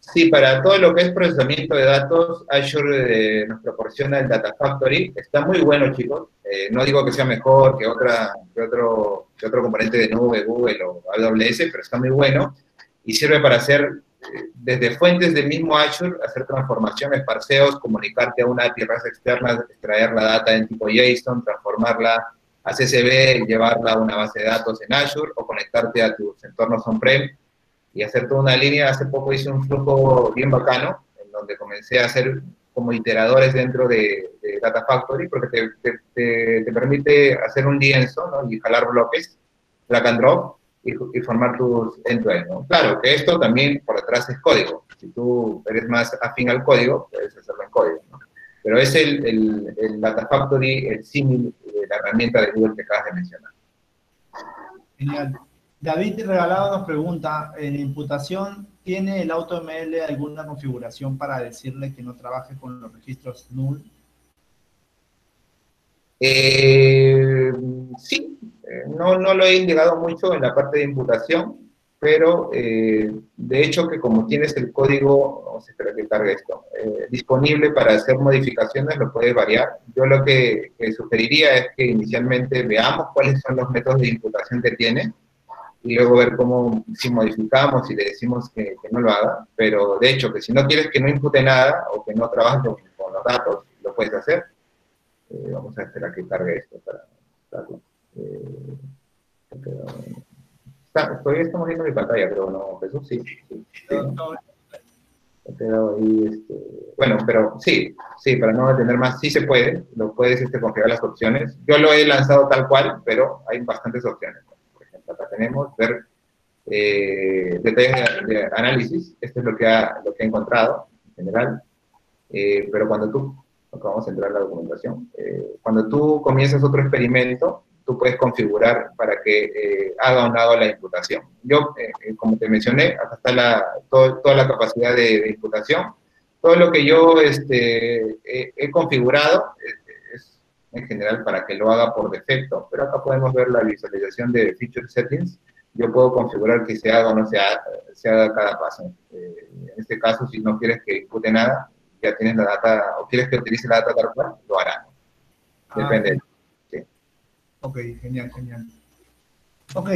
Sí, para todo lo que es procesamiento de datos, Azure eh, nos proporciona el Data Factory. Está muy bueno, chicos. Eh, no digo que sea mejor que, otra, que, otro, que otro componente de nube, Google o AWS, pero está muy bueno y sirve para hacer desde fuentes del mismo Azure, hacer transformaciones, parseos, comunicarte a una API externa, extraer la data en tipo JSON, transformarla a CSV llevarla a una base de datos en Azure o conectarte a tus entornos on-prem y hacer toda una línea. Hace poco hice un flujo bien bacano, en donde comencé a hacer como iteradores dentro de, Data Factory, porque te, te, permite hacer un lienzo ¿no? y jalar bloques, drag and drop, y, y formar tus end-to-end. ¿no? Claro que esto también por detrás es código. Si tú eres más afín al código, puedes hacerlo en código. ¿no? Pero es el, el, el Data Factory, el símil la herramienta de Google que acabas de mencionar. Genial. David Regalado nos pregunta, ¿en imputación tiene el AutoML alguna configuración para decirle que no trabaje con los registros null? Eh, sí, no, no lo he indicado mucho en la parte de imputación, pero eh, de hecho que como tienes el código, vamos a esperar que cargue esto, disponible para hacer modificaciones, lo puedes variar. Yo lo que, sugeriría es que inicialmente veamos cuáles son los métodos de imputación que tiene, y luego ver cómo, si modificamos y le decimos que, no lo haga, pero de hecho que si no quieres que no impute nada o que no trabaje con, los datos, lo puedes hacer. Eh, vamos a esperar que cargue esto para darlo. Eh, todavía estamos viendo mi pantalla, pero no, Jesús, sí. sí, sí. Este, bueno, pero sí, sí, para no tener más, sí se puede, lo puedes este, configurar las opciones. Yo lo he lanzado tal cual, pero hay bastantes opciones acá tenemos, ver eh, detalles de, análisis, esto es lo que ha, lo que ha encontrado en general, eh, pero cuando tú, vamos a entrar a la documentación, eh, cuando tú comienzas otro experimento, tú puedes configurar para que haga un lado la imputación. Yo, como te mencioné, acá está la, toda la capacidad de, imputación, todo lo que yo este, he configurado en general para que lo haga por defecto, pero acá podemos ver la visualización de Feature Settings. Yo puedo configurar que se haga o no se haga, se haga cada paso. Eh, en este caso, si no quieres que impute nada, ya tienes la data, o quieres que utilice la data tal cual, lo hará. Ah, Depende. sí. Ok, genial, genial. Ok,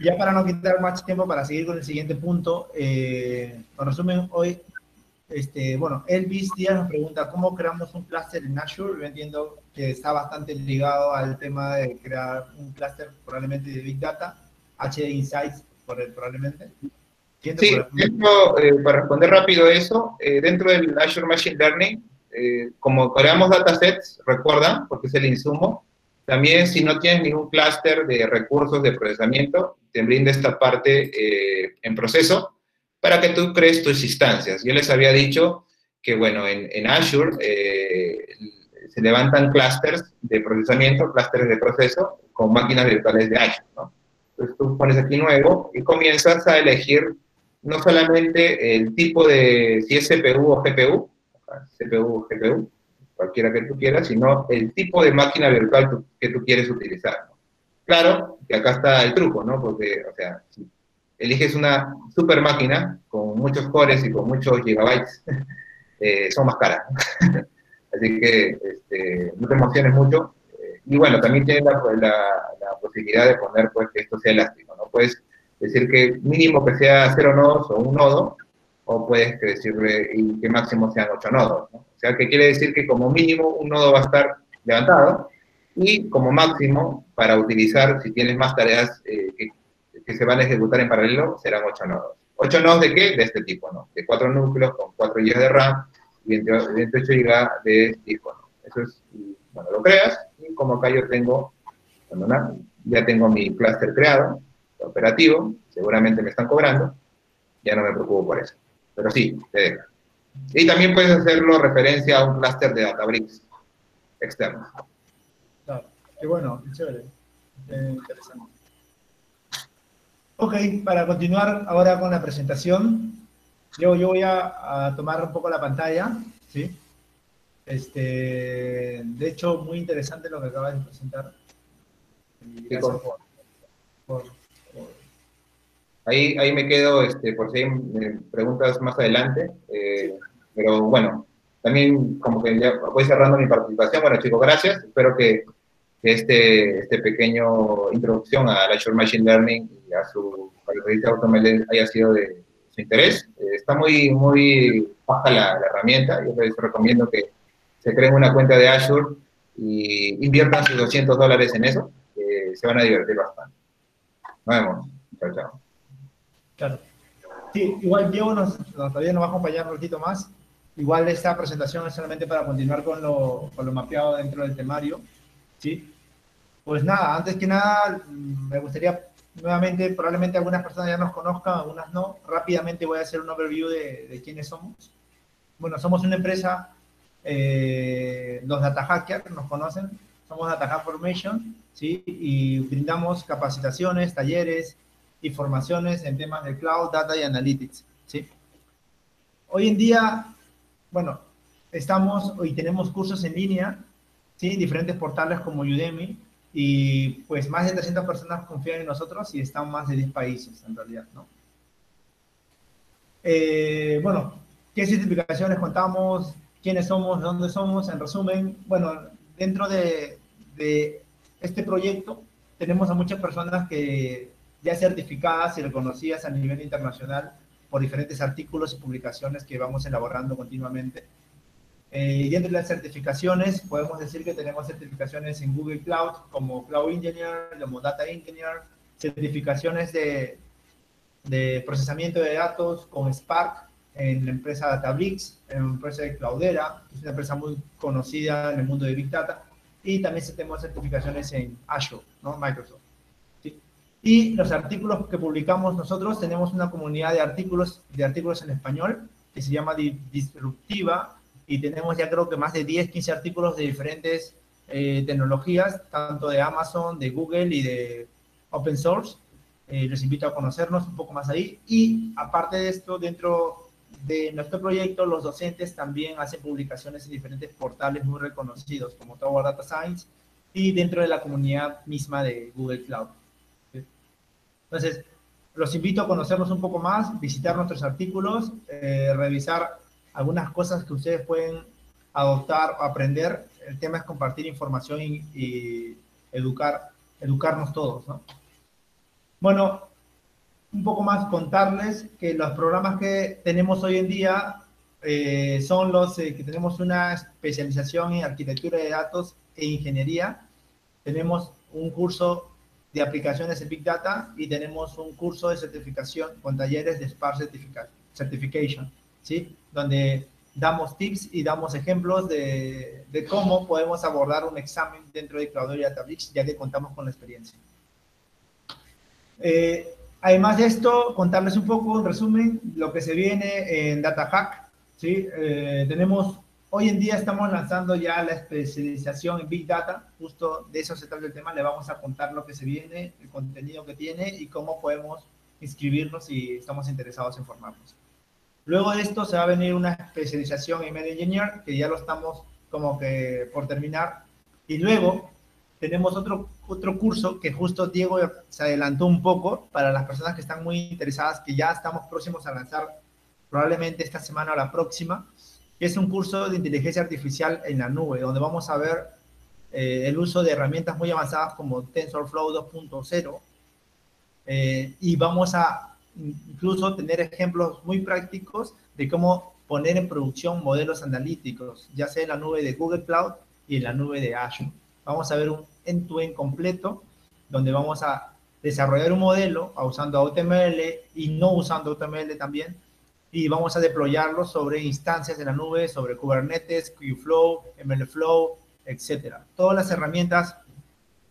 ya para no quitar más tiempo, para seguir con el siguiente punto, eh, en resumen, hoy este, bueno, Elvis Díaz nos pregunta, ¿cómo creamos un clúster en Azure? Yo entiendo que está bastante ligado al tema de crear un clúster probablemente de Big Data, HD Insights probablemente. Sí, eh, para responder rápido eso, eh, dentro del Azure Machine Learning, eh, como creamos datasets, recuerdan, porque es el insumo, también si no tienes ningún clúster de recursos de procesamiento, te brinda esta parte en proceso, para que tú crees tus instancias. Yo les había dicho que, bueno, en, Azure eh, se levantan clusters de procesamiento, clusters de proceso con máquinas virtuales de Azure, ¿no? Entonces tú pones aquí nuevo y comienzas a elegir no solamente el tipo de, si es CPU o GPU, CPU o GPU, cualquiera que tú quieras, sino el tipo de máquina virtual que tú quieres utilizar. Claro, que acá está el truco, ¿no? Porque, o sea, si eliges una super máquina con muchos cores y con muchos gigabytes, eh, son más caras. Así que este, no te emociones mucho. Eh, y bueno, también tienes la, posibilidad de poner pues, que esto sea elástico. ¿no? Puedes decir que mínimo que sea cero nodos o un nodo, o puedes decirle que máximo sean ocho nodos. ¿no? Que quiere decir que como mínimo un nodo va a estar levantado y como máximo para utilizar, si tienes más tareas eh, que, se van a ejecutar en paralelo, serán ocho nodos. ¿Ocho nodos de qué? De este tipo, ¿no? De cuatro núcleos con 4 GB de RAM y 28 GB de disco, ¿no? Eso es, bueno, lo creas y como acá yo tengo, ya tengo mi clúster creado, operativo, seguramente me están cobrando, ya no me preocupo por eso. Pero sí, te deja. Y también puedes hacerlo referencia a un clúster de Databricks externo. Claro, qué bueno, qué chévere, interesante. Ok, para continuar ahora con la presentación, yo, yo voy a, tomar un poco la pantalla, ¿sí? Este, de hecho, muy interesante lo que acabas de presentar. Gracias por Ahí, ahí me quedo este, por si hay eh, preguntas más adelante. Eh, pero bueno, también como que ya voy cerrando mi participación. Bueno, chicos, gracias. Espero que, este, este pequeño introducción a la Short Machine Learning y a su característica AutoML haya sido de su interés. Eh, está muy, muy baja la, herramienta. Yo les recomiendo que se creen una cuenta de Azure y inviertan sus 200 dólares en eso. se van a divertir bastante. Nos vemos. Chao, chao. Claro. Sí, igual Diego nos, todavía nos va a acompañar un ratito más. Igual esta presentación es solamente para continuar con lo, con lo mapeado dentro del temario. ¿sí? Pues nada, antes que nada, mm, me gustaría nuevamente, probablemente algunas personas ya nos conozcan, algunas no. Rápidamente voy a hacer un overview de, de quiénes somos. Bueno, somos una empresa, eh, los data hackers nos conocen, somos Data Hack Formation, ¿sí? Y brindamos capacitaciones, talleres, informaciones en temas de cloud, data y analytics. ¿sí? Hoy en día, bueno, estamos y tenemos cursos en línea, ¿sí? diferentes portales como Udemy, y pues más de 300 personas confían en nosotros y están más de 10 países en realidad. ¿no? Eh, bueno, ¿qué certificaciones contamos? ¿Quiénes somos? ¿Dónde somos? En resumen, bueno, dentro de, de este proyecto tenemos a muchas personas que ya certificadas y reconocidas a nivel internacional por diferentes artículos y publicaciones que vamos elaborando continuamente. Eh, y dentro de las certificaciones, podemos decir que tenemos certificaciones en Google Cloud como Cloud Engineer, como Data Engineer, certificaciones de, procesamiento de datos con Spark en la empresa Databricks, en la empresa de Cloudera, que es una empresa muy conocida en el mundo de Big Data, y también tenemos certificaciones en Azure, ¿no? Microsoft. Y los artículos que publicamos nosotros, tenemos una comunidad de artículos, de artículos en español que se llama Disruptiva y tenemos ya creo que más de 10, 15 artículos de diferentes eh, tecnologías, tanto de Amazon, de Google y de Open Source. Eh, les invito a conocernos un poco más ahí. Y aparte de esto, dentro de nuestro proyecto, los docentes también hacen publicaciones en diferentes portales muy reconocidos, como Tower Data Science, y dentro de la comunidad misma de Google Cloud. Entonces, los invito a conocernos un poco más, visitar nuestros artículos, eh, revisar algunas cosas que ustedes pueden adoptar o aprender. El tema es compartir información y, educar, educarnos todos, ¿no? Bueno, un poco más contarles que los programas que tenemos hoy en día eh, son los eh, que tenemos una especialización en arquitectura de datos e ingeniería. Tenemos un curso de aplicaciones de Big Data y tenemos un curso de certificación con talleres de Spark Certification, ¿sí? Donde damos tips y damos ejemplos de, cómo podemos abordar un examen dentro de Cloud Databricks, ya que contamos con la experiencia. Eh, además de esto, contarles un poco, en resumen, lo que se viene en DataHack, ¿sí? Eh, tenemos Hoy en día estamos lanzando ya la especialización en Big Data, justo de eso se trata el tema, le vamos a contar lo que se viene, el contenido que tiene y cómo podemos inscribirnos si estamos interesados en formarnos. Luego de esto se va a venir una especialización en Media Engineer, que ya lo estamos como que por terminar, y luego tenemos otro, otro curso que justo Diego se adelantó un poco para las personas que están muy interesadas, que ya estamos próximos a lanzar probablemente esta semana o la próxima, es un curso de inteligencia artificial en la nube, donde vamos a ver eh, el uso de herramientas muy avanzadas como TensorFlow 2.0 eh, y vamos a incluso tener ejemplos muy prácticos de cómo poner en producción modelos analíticos, ya sea en la nube de Google Cloud y en la nube de Azure. Vamos a ver un end-to-end completo, donde vamos a desarrollar un modelo usando HTML y no usando HTML también, y vamos a deployarlo sobre instancias de la nube, sobre Kubernetes, Qflow, MLflow, etcétera. Todas las herramientas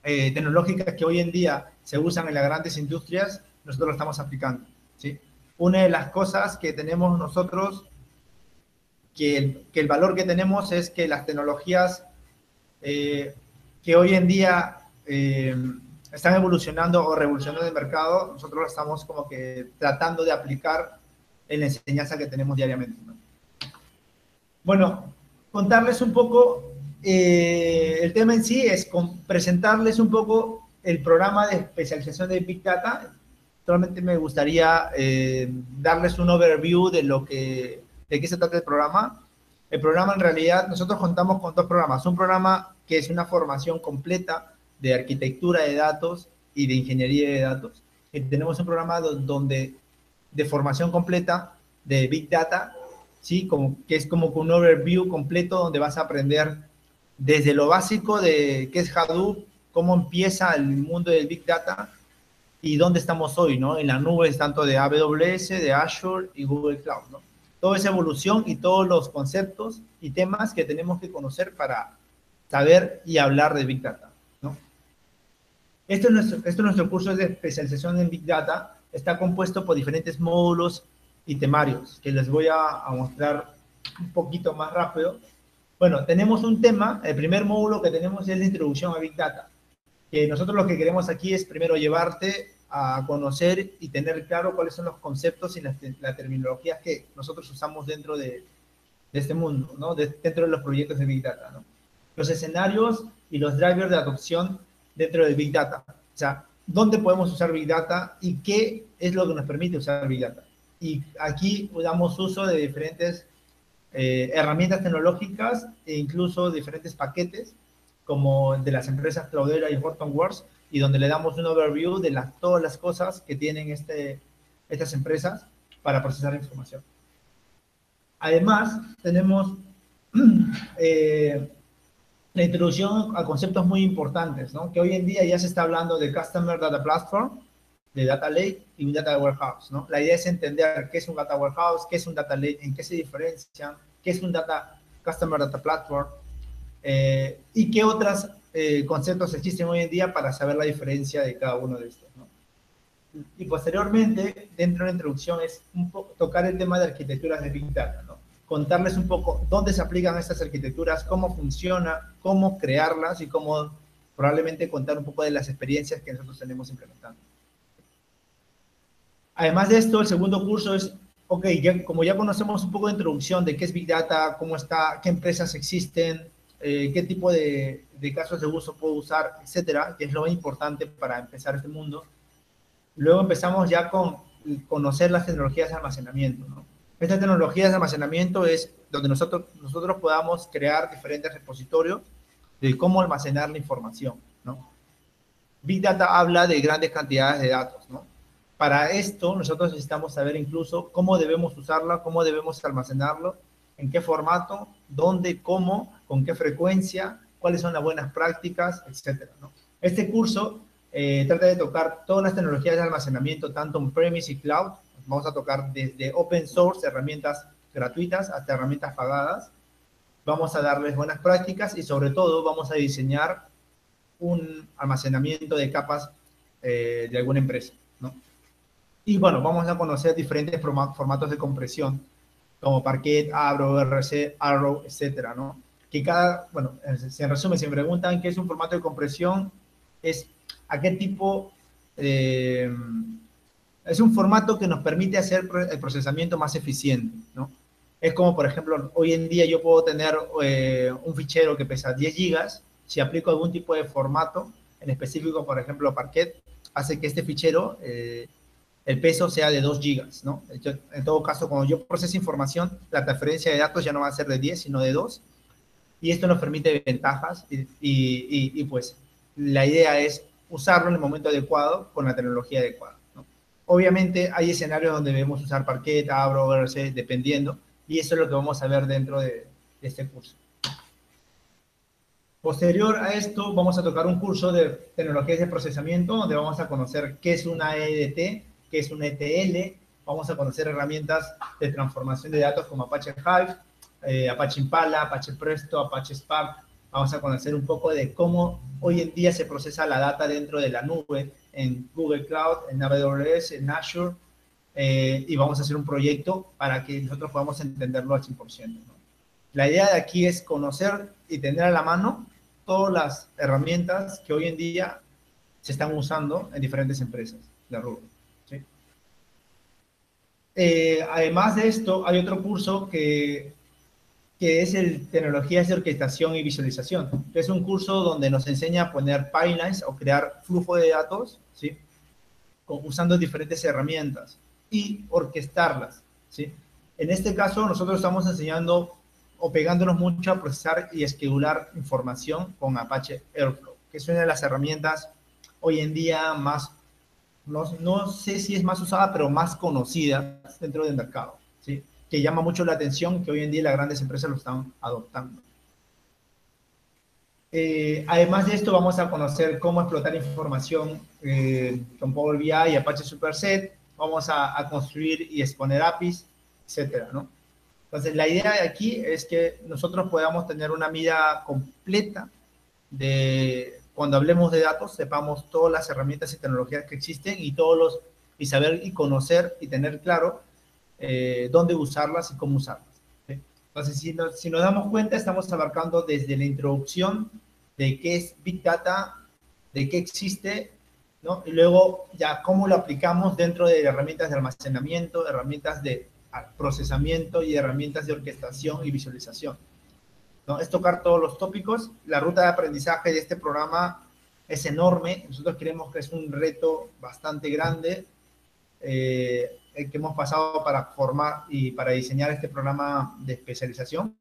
eh, tecnológicas que hoy en día se usan en las grandes industrias, nosotros lo estamos aplicando. ¿sí? Una de las cosas que tenemos nosotros, que el, que el valor que tenemos es que las tecnologías eh, que hoy en día eh, están evolucionando o revolucionando el mercado, nosotros estamos como que tratando de aplicar en la enseñanza que tenemos diariamente. Bueno, contarles un poco, eh, el tema en sí es presentarles un poco el programa de especialización de Big Data. Solamente me gustaría eh, darles un overview de lo que, de qué se trata el programa. El programa en realidad, nosotros contamos con dos programas. Un programa que es una formación completa de arquitectura de datos y de ingeniería de datos. Tenemos un programa donde de formación completa de Big Data, ¿sí? Como, que es como un overview completo donde vas a aprender desde lo básico de qué es Hadoop, cómo empieza el mundo del Big Data y dónde estamos hoy, ¿no? En la nube tanto de AWS, de Azure y Google Cloud, ¿no? Toda esa evolución y todos los conceptos y temas que tenemos que conocer para saber y hablar de Big Data. ¿no? Este, es nuestro, este nuestro curso de especialización en Big Data. Está compuesto por diferentes módulos y temarios que les voy a, mostrar un poquito más rápido. Bueno, tenemos un tema, el primer módulo que tenemos es la introducción a Big Data. Que nosotros lo que queremos aquí es primero llevarte a conocer y tener claro cuáles son los conceptos y la, la terminología que nosotros usamos dentro de, de este mundo, ¿no? dentro de los proyectos de Big Data. ¿no? los escenarios y los drivers de adopción dentro de Big Data. O sea, dónde podemos usar Big Data y qué es lo que nos permite usar Big Data. Y aquí damos uso de diferentes eh, herramientas tecnológicas e incluso diferentes paquetes como de las empresas Cloudera y Hortonworks y donde le damos un overview de las, todas las cosas que tienen este, estas empresas para procesar información. Además, tenemos eh, la introducción a conceptos muy importantes, ¿no? Que hoy en día ya se está hablando de Customer Data Platform, de Data Lake y Data Warehouse, ¿no? La idea es entender qué es un Data Warehouse, qué es un Data Lake, en qué se diferencian, qué es un Data Customer Data Platform eh, y qué otros eh, conceptos existen hoy en día para saber la diferencia de cada uno de estos, ¿no? Y posteriormente, dentro de la introducción, es un tocar el tema de arquitecturas de Big Data, ¿no? contarles un poco dónde se aplican estas arquitecturas, cómo funciona, cómo crearlas y cómo probablemente contar un poco de las experiencias que nosotros tenemos implementando. Además de esto, el segundo curso es, ok, como ya conocemos un poco de introducción de qué es Big Data, cómo está, qué empresas existen, eh, qué tipo de, de, casos de uso puedo usar, etcétera, que es lo importante para empezar este mundo. Luego empezamos ya con conocer las tecnologías de almacenamiento, ¿no? Esta tecnología de almacenamiento es donde nosotros, nosotros podamos crear diferentes repositorios de cómo almacenar la información, ¿no? Big Data habla de grandes cantidades de datos, ¿no? Para esto, nosotros necesitamos saber incluso cómo debemos usarla, cómo debemos almacenarlo, en qué formato, dónde, cómo, con qué frecuencia, cuáles son las buenas prácticas, etcétera, ¿no? Este curso eh, trata de tocar todas las tecnologías de almacenamiento, tanto on-premise y cloud, Vamos a tocar desde open source, herramientas gratuitas, hasta herramientas pagadas. Vamos a darles buenas prácticas y sobre todo vamos a diseñar un almacenamiento de capas eh, de alguna empresa. ¿no? Y bueno, vamos a conocer diferentes formatos de compresión, como Parquet, Arrow, RC, Arrow, etcétera, ¿no? Que cada, bueno, en resumen, si me preguntan qué es un formato de compresión, es a qué tipo de es un formato que nos permite hacer el procesamiento más eficiente, ¿no? Es como, por ejemplo, hoy en día yo puedo tener eh, un fichero que pesa 10 gigas, si aplico algún tipo de formato, en específico, por ejemplo, Parquet, hace que este fichero, eh, el peso sea de 2 gigas, ¿no? en todo caso, cuando yo proceso información, la transferencia de datos ya no va a ser de 10, sino de 2. Y esto nos permite ventajas y, y, pues la idea es usarlo en el momento adecuado con la tecnología adecuada. ¿no? Obviamente hay escenarios donde debemos usar Parquet, Abro, GRC, dependiendo, y eso es lo que vamos a ver dentro de este curso. Posterior a esto, vamos a tocar un curso de tecnologías de procesamiento, donde vamos a conocer qué es una EDT, qué es un ETL, vamos a conocer herramientas de transformación de datos como Apache Hive, eh, Apache Impala, Apache Presto, Apache Spark. Vamos a conocer un poco de cómo hoy en día se procesa la data dentro de la nube, en Google Cloud, en AWS, en Azure, eh, y vamos a hacer un proyecto para que nosotros podamos entenderlo al 100%. La idea de aquí es conocer y tener a la mano todas las herramientas que hoy en día se están usando en diferentes empresas de rubro. Eh, además de esto, hay otro curso que, que es el Tecnologías de Orquestación y Visualización. Es un curso donde nos enseña a poner pipelines o crear flujo de datos, ¿sí? usando diferentes herramientas y orquestarlas. ¿sí? En este caso, nosotros estamos enseñando o pegándonos mucho a procesar y esquedular información con Apache Airflow, que es una de las herramientas hoy en día más, no, no sé si es más usada, pero más conocida dentro del mercado, ¿sí? que llama mucho la atención que hoy en día las grandes empresas lo están adoptando. Eh, además de esto, vamos a conocer cómo explotar información eh, con Power BI y Apache Superset. Vamos a, a construir y exponer APIs, etcétera, ¿no? Entonces, la idea de aquí es que nosotros podamos tener una mirada completa de cuando hablemos de datos, sepamos todas las herramientas y tecnologías que existen y todos los y saber y conocer y tener claro eh, dónde usarlas y cómo usarlas. Entonces, si nos, si nos damos cuenta, estamos abarcando desde la introducción de qué es Big Data, de qué existe, ¿no? Y luego ya cómo lo aplicamos dentro de herramientas de almacenamiento, herramientas de procesamiento y herramientas de orquestación y visualización. ¿no? Es tocar todos los tópicos. La ruta de aprendizaje de este programa es enorme. Nosotros creemos que es un reto bastante grande eh, el que hemos pasado para formar y para diseñar este programa de especialización.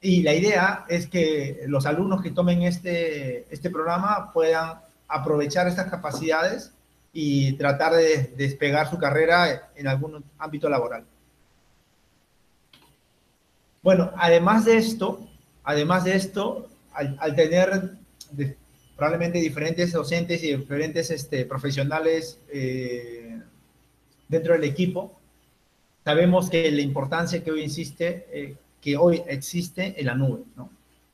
Y la idea es que los alumnos que tomen este, este programa puedan aprovechar estas capacidades y tratar de despegar su carrera en algún ámbito laboral. Bueno, además de esto, además de esto, al, tener probablemente diferentes docentes y diferentes este, profesionales eh, dentro del equipo, sabemos que la importancia que hoy insiste, eh, que hoy existe en la nube.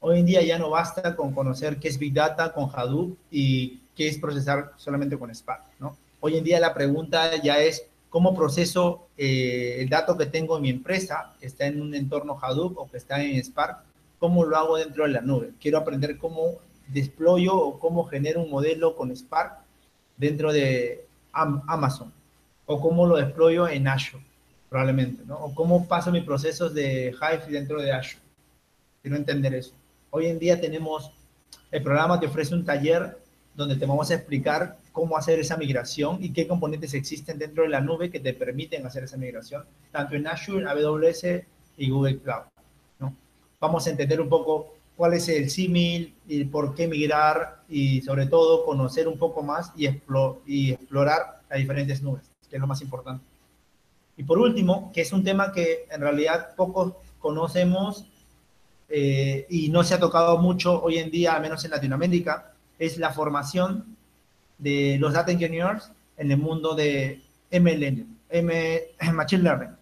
Hoy en día ya no basta con conocer qué es Big Data con Hadoop y qué es procesar solamente con Spark, ¿no? Hoy en día la pregunta ya es cómo proceso eh, el dato que tengo en mi empresa, que está en un entorno Hadoop o que está en Spark, cómo lo hago dentro de la nube. Quiero aprender cómo desployo o cómo genero un modelo con Spark dentro de Amazon o cómo lo deployo en Azure, probablemente, ¿no? O cómo paso mis procesos de Hive dentro de Azure. Quiero entender eso. Hoy en día tenemos, el programa te ofrece un taller donde te vamos a explicar cómo hacer esa migración y qué componentes existen dentro de la nube que te permiten hacer esa migración, tanto en Azure, AWS y Google Cloud. ¿no? Vamos a entender un poco cuál es el símil y por qué migrar y sobre todo conocer un poco más y, explorar las diferentes nubes, que es lo más importante. Y por último, que es un tema que en realidad pocos conocemos eh, y no se ha tocado mucho hoy en día, al menos en Latinoamérica, es la formación de los data engineers en el mundo de ML, M, Machine Learning.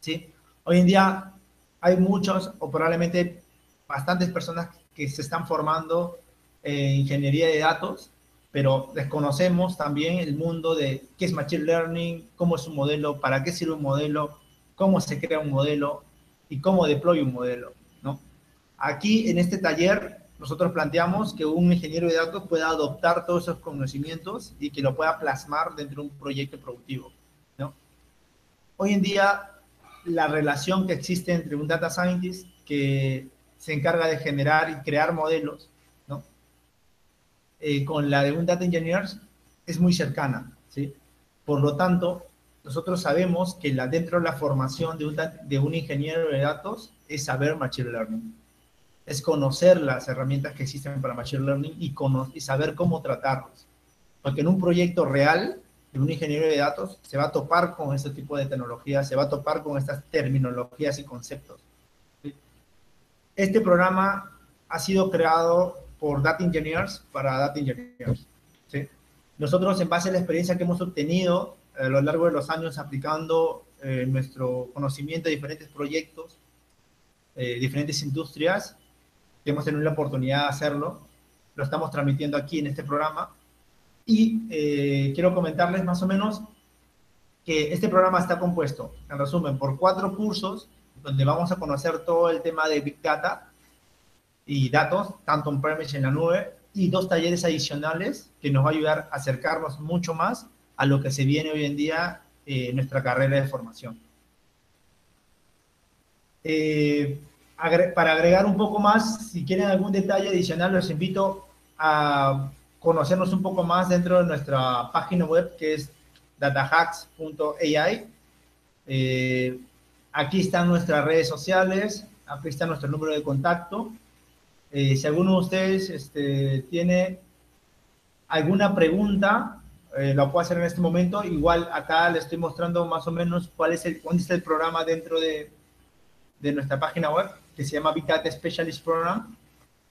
¿sí? Hoy en día hay muchos o probablemente bastantes personas que se están formando en ingeniería de datos, pero desconocemos también el mundo de qué es Machine Learning, cómo es un modelo, para qué sirve un modelo, cómo se crea un modelo y cómo deploy un modelo. ¿no? Aquí en este taller nosotros planteamos que un ingeniero de datos pueda adoptar todos esos conocimientos y que lo pueda plasmar dentro de un proyecto productivo. ¿no? Hoy en día, la relación que existe entre un data scientist que se encarga de generar y crear modelos, ¿no? Eh, con la de un Data Engineer es muy cercana, ¿sí? Por lo tanto, nosotros sabemos que la, dentro de la formación de un, de un ingeniero de datos es saber Machine Learning. Es conocer las herramientas que existen para Machine Learning y, y saber cómo tratarlos. Porque en un proyecto real de un ingeniero de datos se va a topar con este tipo de tecnologías, se va a topar con estas terminologías y conceptos. Este programa ha sido creado por Data Engineers para Data Engineers. Nosotros, en base a la experiencia que hemos obtenido a lo largo de los años aplicando eh, nuestro conocimiento a diferentes proyectos, eh, diferentes industrias, que hemos tenido la oportunidad de hacerlo, lo estamos transmitiendo aquí en este programa. Y eh, quiero comentarles más o menos que este programa está compuesto, en resumen, por cuatro cursos donde vamos a conocer todo el tema de Big Data y datos, tanto en premise en la nube, y dos talleres adicionales que nos va a ayudar a acercarnos mucho más a lo que se viene hoy en día eh, en nuestra carrera de formación. Eh, para agregar un poco más, si quieren algún detalle adicional, los invito a conocernos un poco más dentro de nuestra página web que es datahacks.ai. Eh, Aquí están nuestras redes sociales, aquí está nuestro número de contacto. Eh, si alguno de ustedes este, tiene alguna pregunta, eh, lo puede hacer en este momento. Igual acá le estoy mostrando más o menos cuál es el, cuál es el programa dentro de, de nuestra página web, que se llama Big Data Specialist Program.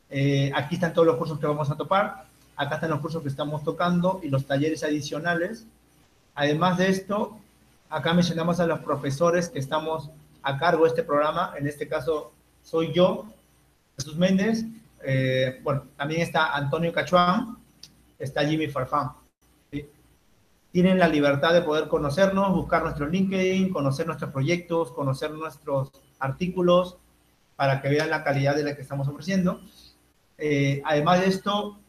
Eh, aquí están todos los cursos que vamos a topar. Acá están los cursos que estamos tocando y los talleres adicionales. Además de esto, Acá mencionamos a los profesores que estamos a cargo de este programa. En este caso soy yo, Jesús Méndez. Eh, bueno, también está Antonio Cachuán, está Jimmy Farfán. Tienen la libertad de poder conocernos, buscar nuestro LinkedIn, conocer nuestros proyectos, conocer nuestros artículos para que vean la calidad de la que estamos ofreciendo. Eh, además de esto,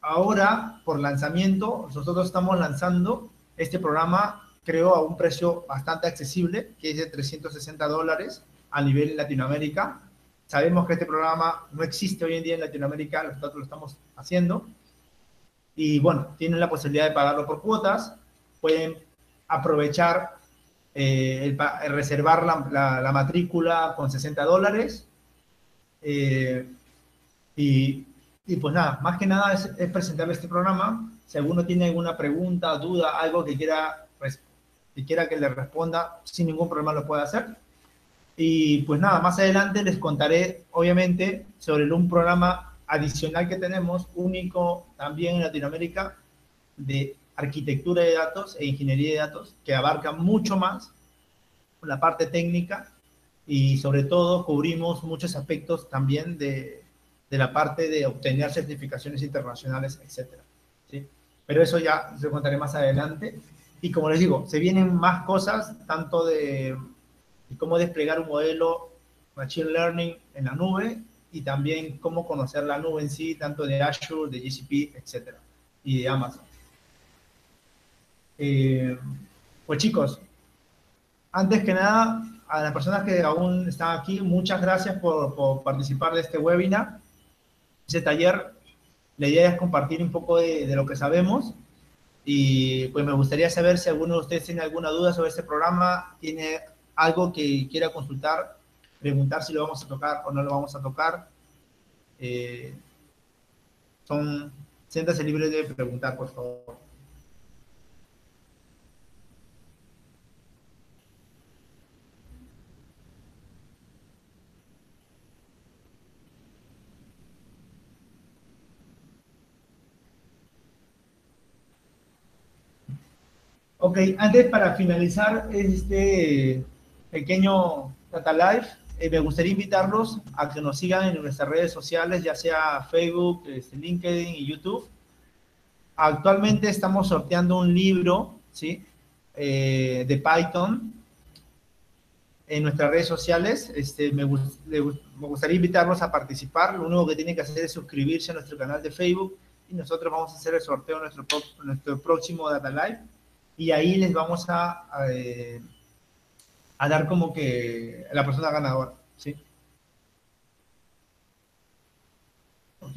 ahora por lanzamiento, nosotros estamos lanzando este programa creo, a un precio bastante accesible, que es de 360 dólares a nivel Latinoamérica. Sabemos que este programa no existe hoy en día en Latinoamérica, nosotros lo estamos haciendo. Y bueno, tienen la posibilidad de pagarlo por cuotas, pueden aprovechar, eh, reservar la, la, matrícula con 60 dólares. Eh, y, y, pues nada, más que nada es, es presentarle este programa. Si alguno tiene alguna pregunta, duda, algo que quiera si quiera que le responda, sin ningún problema lo puede hacer. Y pues nada, más adelante les contaré, obviamente, sobre un programa adicional que tenemos, único también en Latinoamérica, de arquitectura de datos e ingeniería de datos, que abarca mucho más la parte técnica y sobre todo cubrimos muchos aspectos también de, de la parte de obtener certificaciones internacionales, etc. ¿sí? Pero eso ya se contaré más adelante. Y como les digo, se vienen más cosas, tanto de, cómo desplegar un modelo Machine Learning en la nube y también cómo conocer la nube en sí, tanto de Azure, de GCP, etcétera, y de Amazon. Eh, pues chicos, antes que nada, a las personas que aún están aquí, muchas gracias por, por participar de este webinar. Ese taller, la idea es compartir un poco de, de lo que sabemos y pues me gustaría saber si alguno de ustedes tiene alguna duda sobre este programa, tiene algo que quiera consultar, preguntar si lo vamos a tocar o no lo vamos a tocar. Eh, son, siéntase libre de preguntar, por favor. Ok, antes para finalizar este pequeño Data Live, eh, me gustaría invitarlos a que nos sigan en nuestras redes sociales, ya sea Facebook, este, LinkedIn y YouTube. Actualmente estamos sorteando un libro, ¿sí? Eh, de Python en nuestras redes sociales. Este, me, me, gustaría invitarlos a participar. Lo único que tienen que hacer es suscribirse a nuestro canal de Facebook y nosotros vamos a hacer el sorteo en nuestro, nuestro próximo Data Live y ahí les vamos a, eh, a, dar como que la persona ganadora, ¿sí? Ok.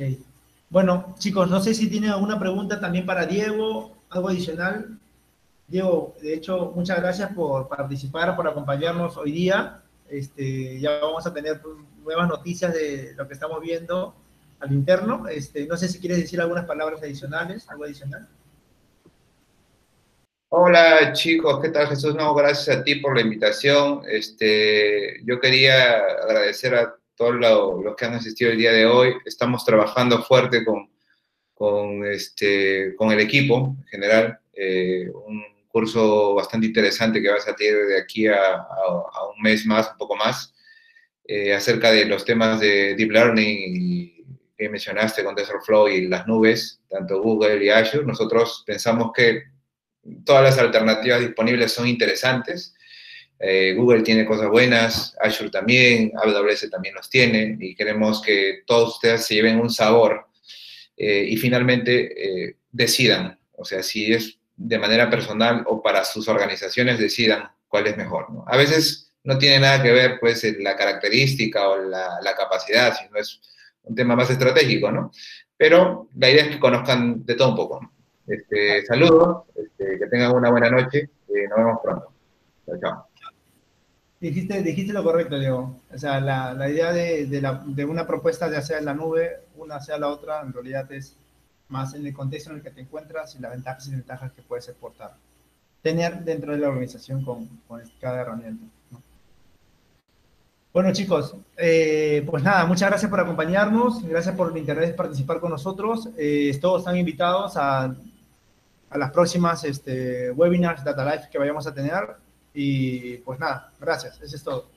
Bueno, chicos, no sé si tienen alguna pregunta también para Diego, algo adicional. Diego, de hecho, muchas gracias por participar, por acompañarnos hoy día. Este, ya vamos a tener nuevas noticias de lo que estamos viendo al interno. Este, no sé si quieres decir algunas palabras adicionales, algo adicional. Hola chicos, ¿qué tal Jesús? No, gracias a ti por la invitación. Este, yo quería agradecer a todos los que han asistido el día de hoy. Estamos trabajando fuerte con, con, este, con el equipo en general. Eh, un curso bastante interesante que va a salir de aquí a, a, un mes más, un poco más, eh, acerca de los temas de Deep Learning que mencionaste con TensorFlow y las nubes, tanto Google y Azure. Nosotros pensamos que todas las alternativas disponibles son interesantes. Eh, Google tiene cosas buenas, Azure también, AWS también los tiene y queremos que todos ustedes se lleven un sabor eh, y finalmente eh, decidan, o sea, si es de manera personal o para sus organizaciones decidan cuál es mejor. A veces no tiene nada que ver pues la característica o la, la capacidad, sino es un tema más estratégico, ¿no? Pero la idea es que conozcan de todo un poco. Este, saludos, este, que tengan una buena noche y nos vemos pronto. Chao, chao. Dijiste, dijiste lo correcto, Diego. O sea, la, la idea de, de, la, de, una propuesta, ya sea en la nube, una sea la otra, en realidad es más en el contexto en el que te encuentras y las ventajas y desventajas que puedes exportar. Tener dentro de la organización con, con cada herramienta. Bueno, chicos, eh, pues nada, muchas gracias por acompañarnos, gracias por el interés de participar con nosotros. Eh, todos están invitados a a las próximas este, webinars Data Life que vayamos a tener. Y pues nada, gracias, eso es todo.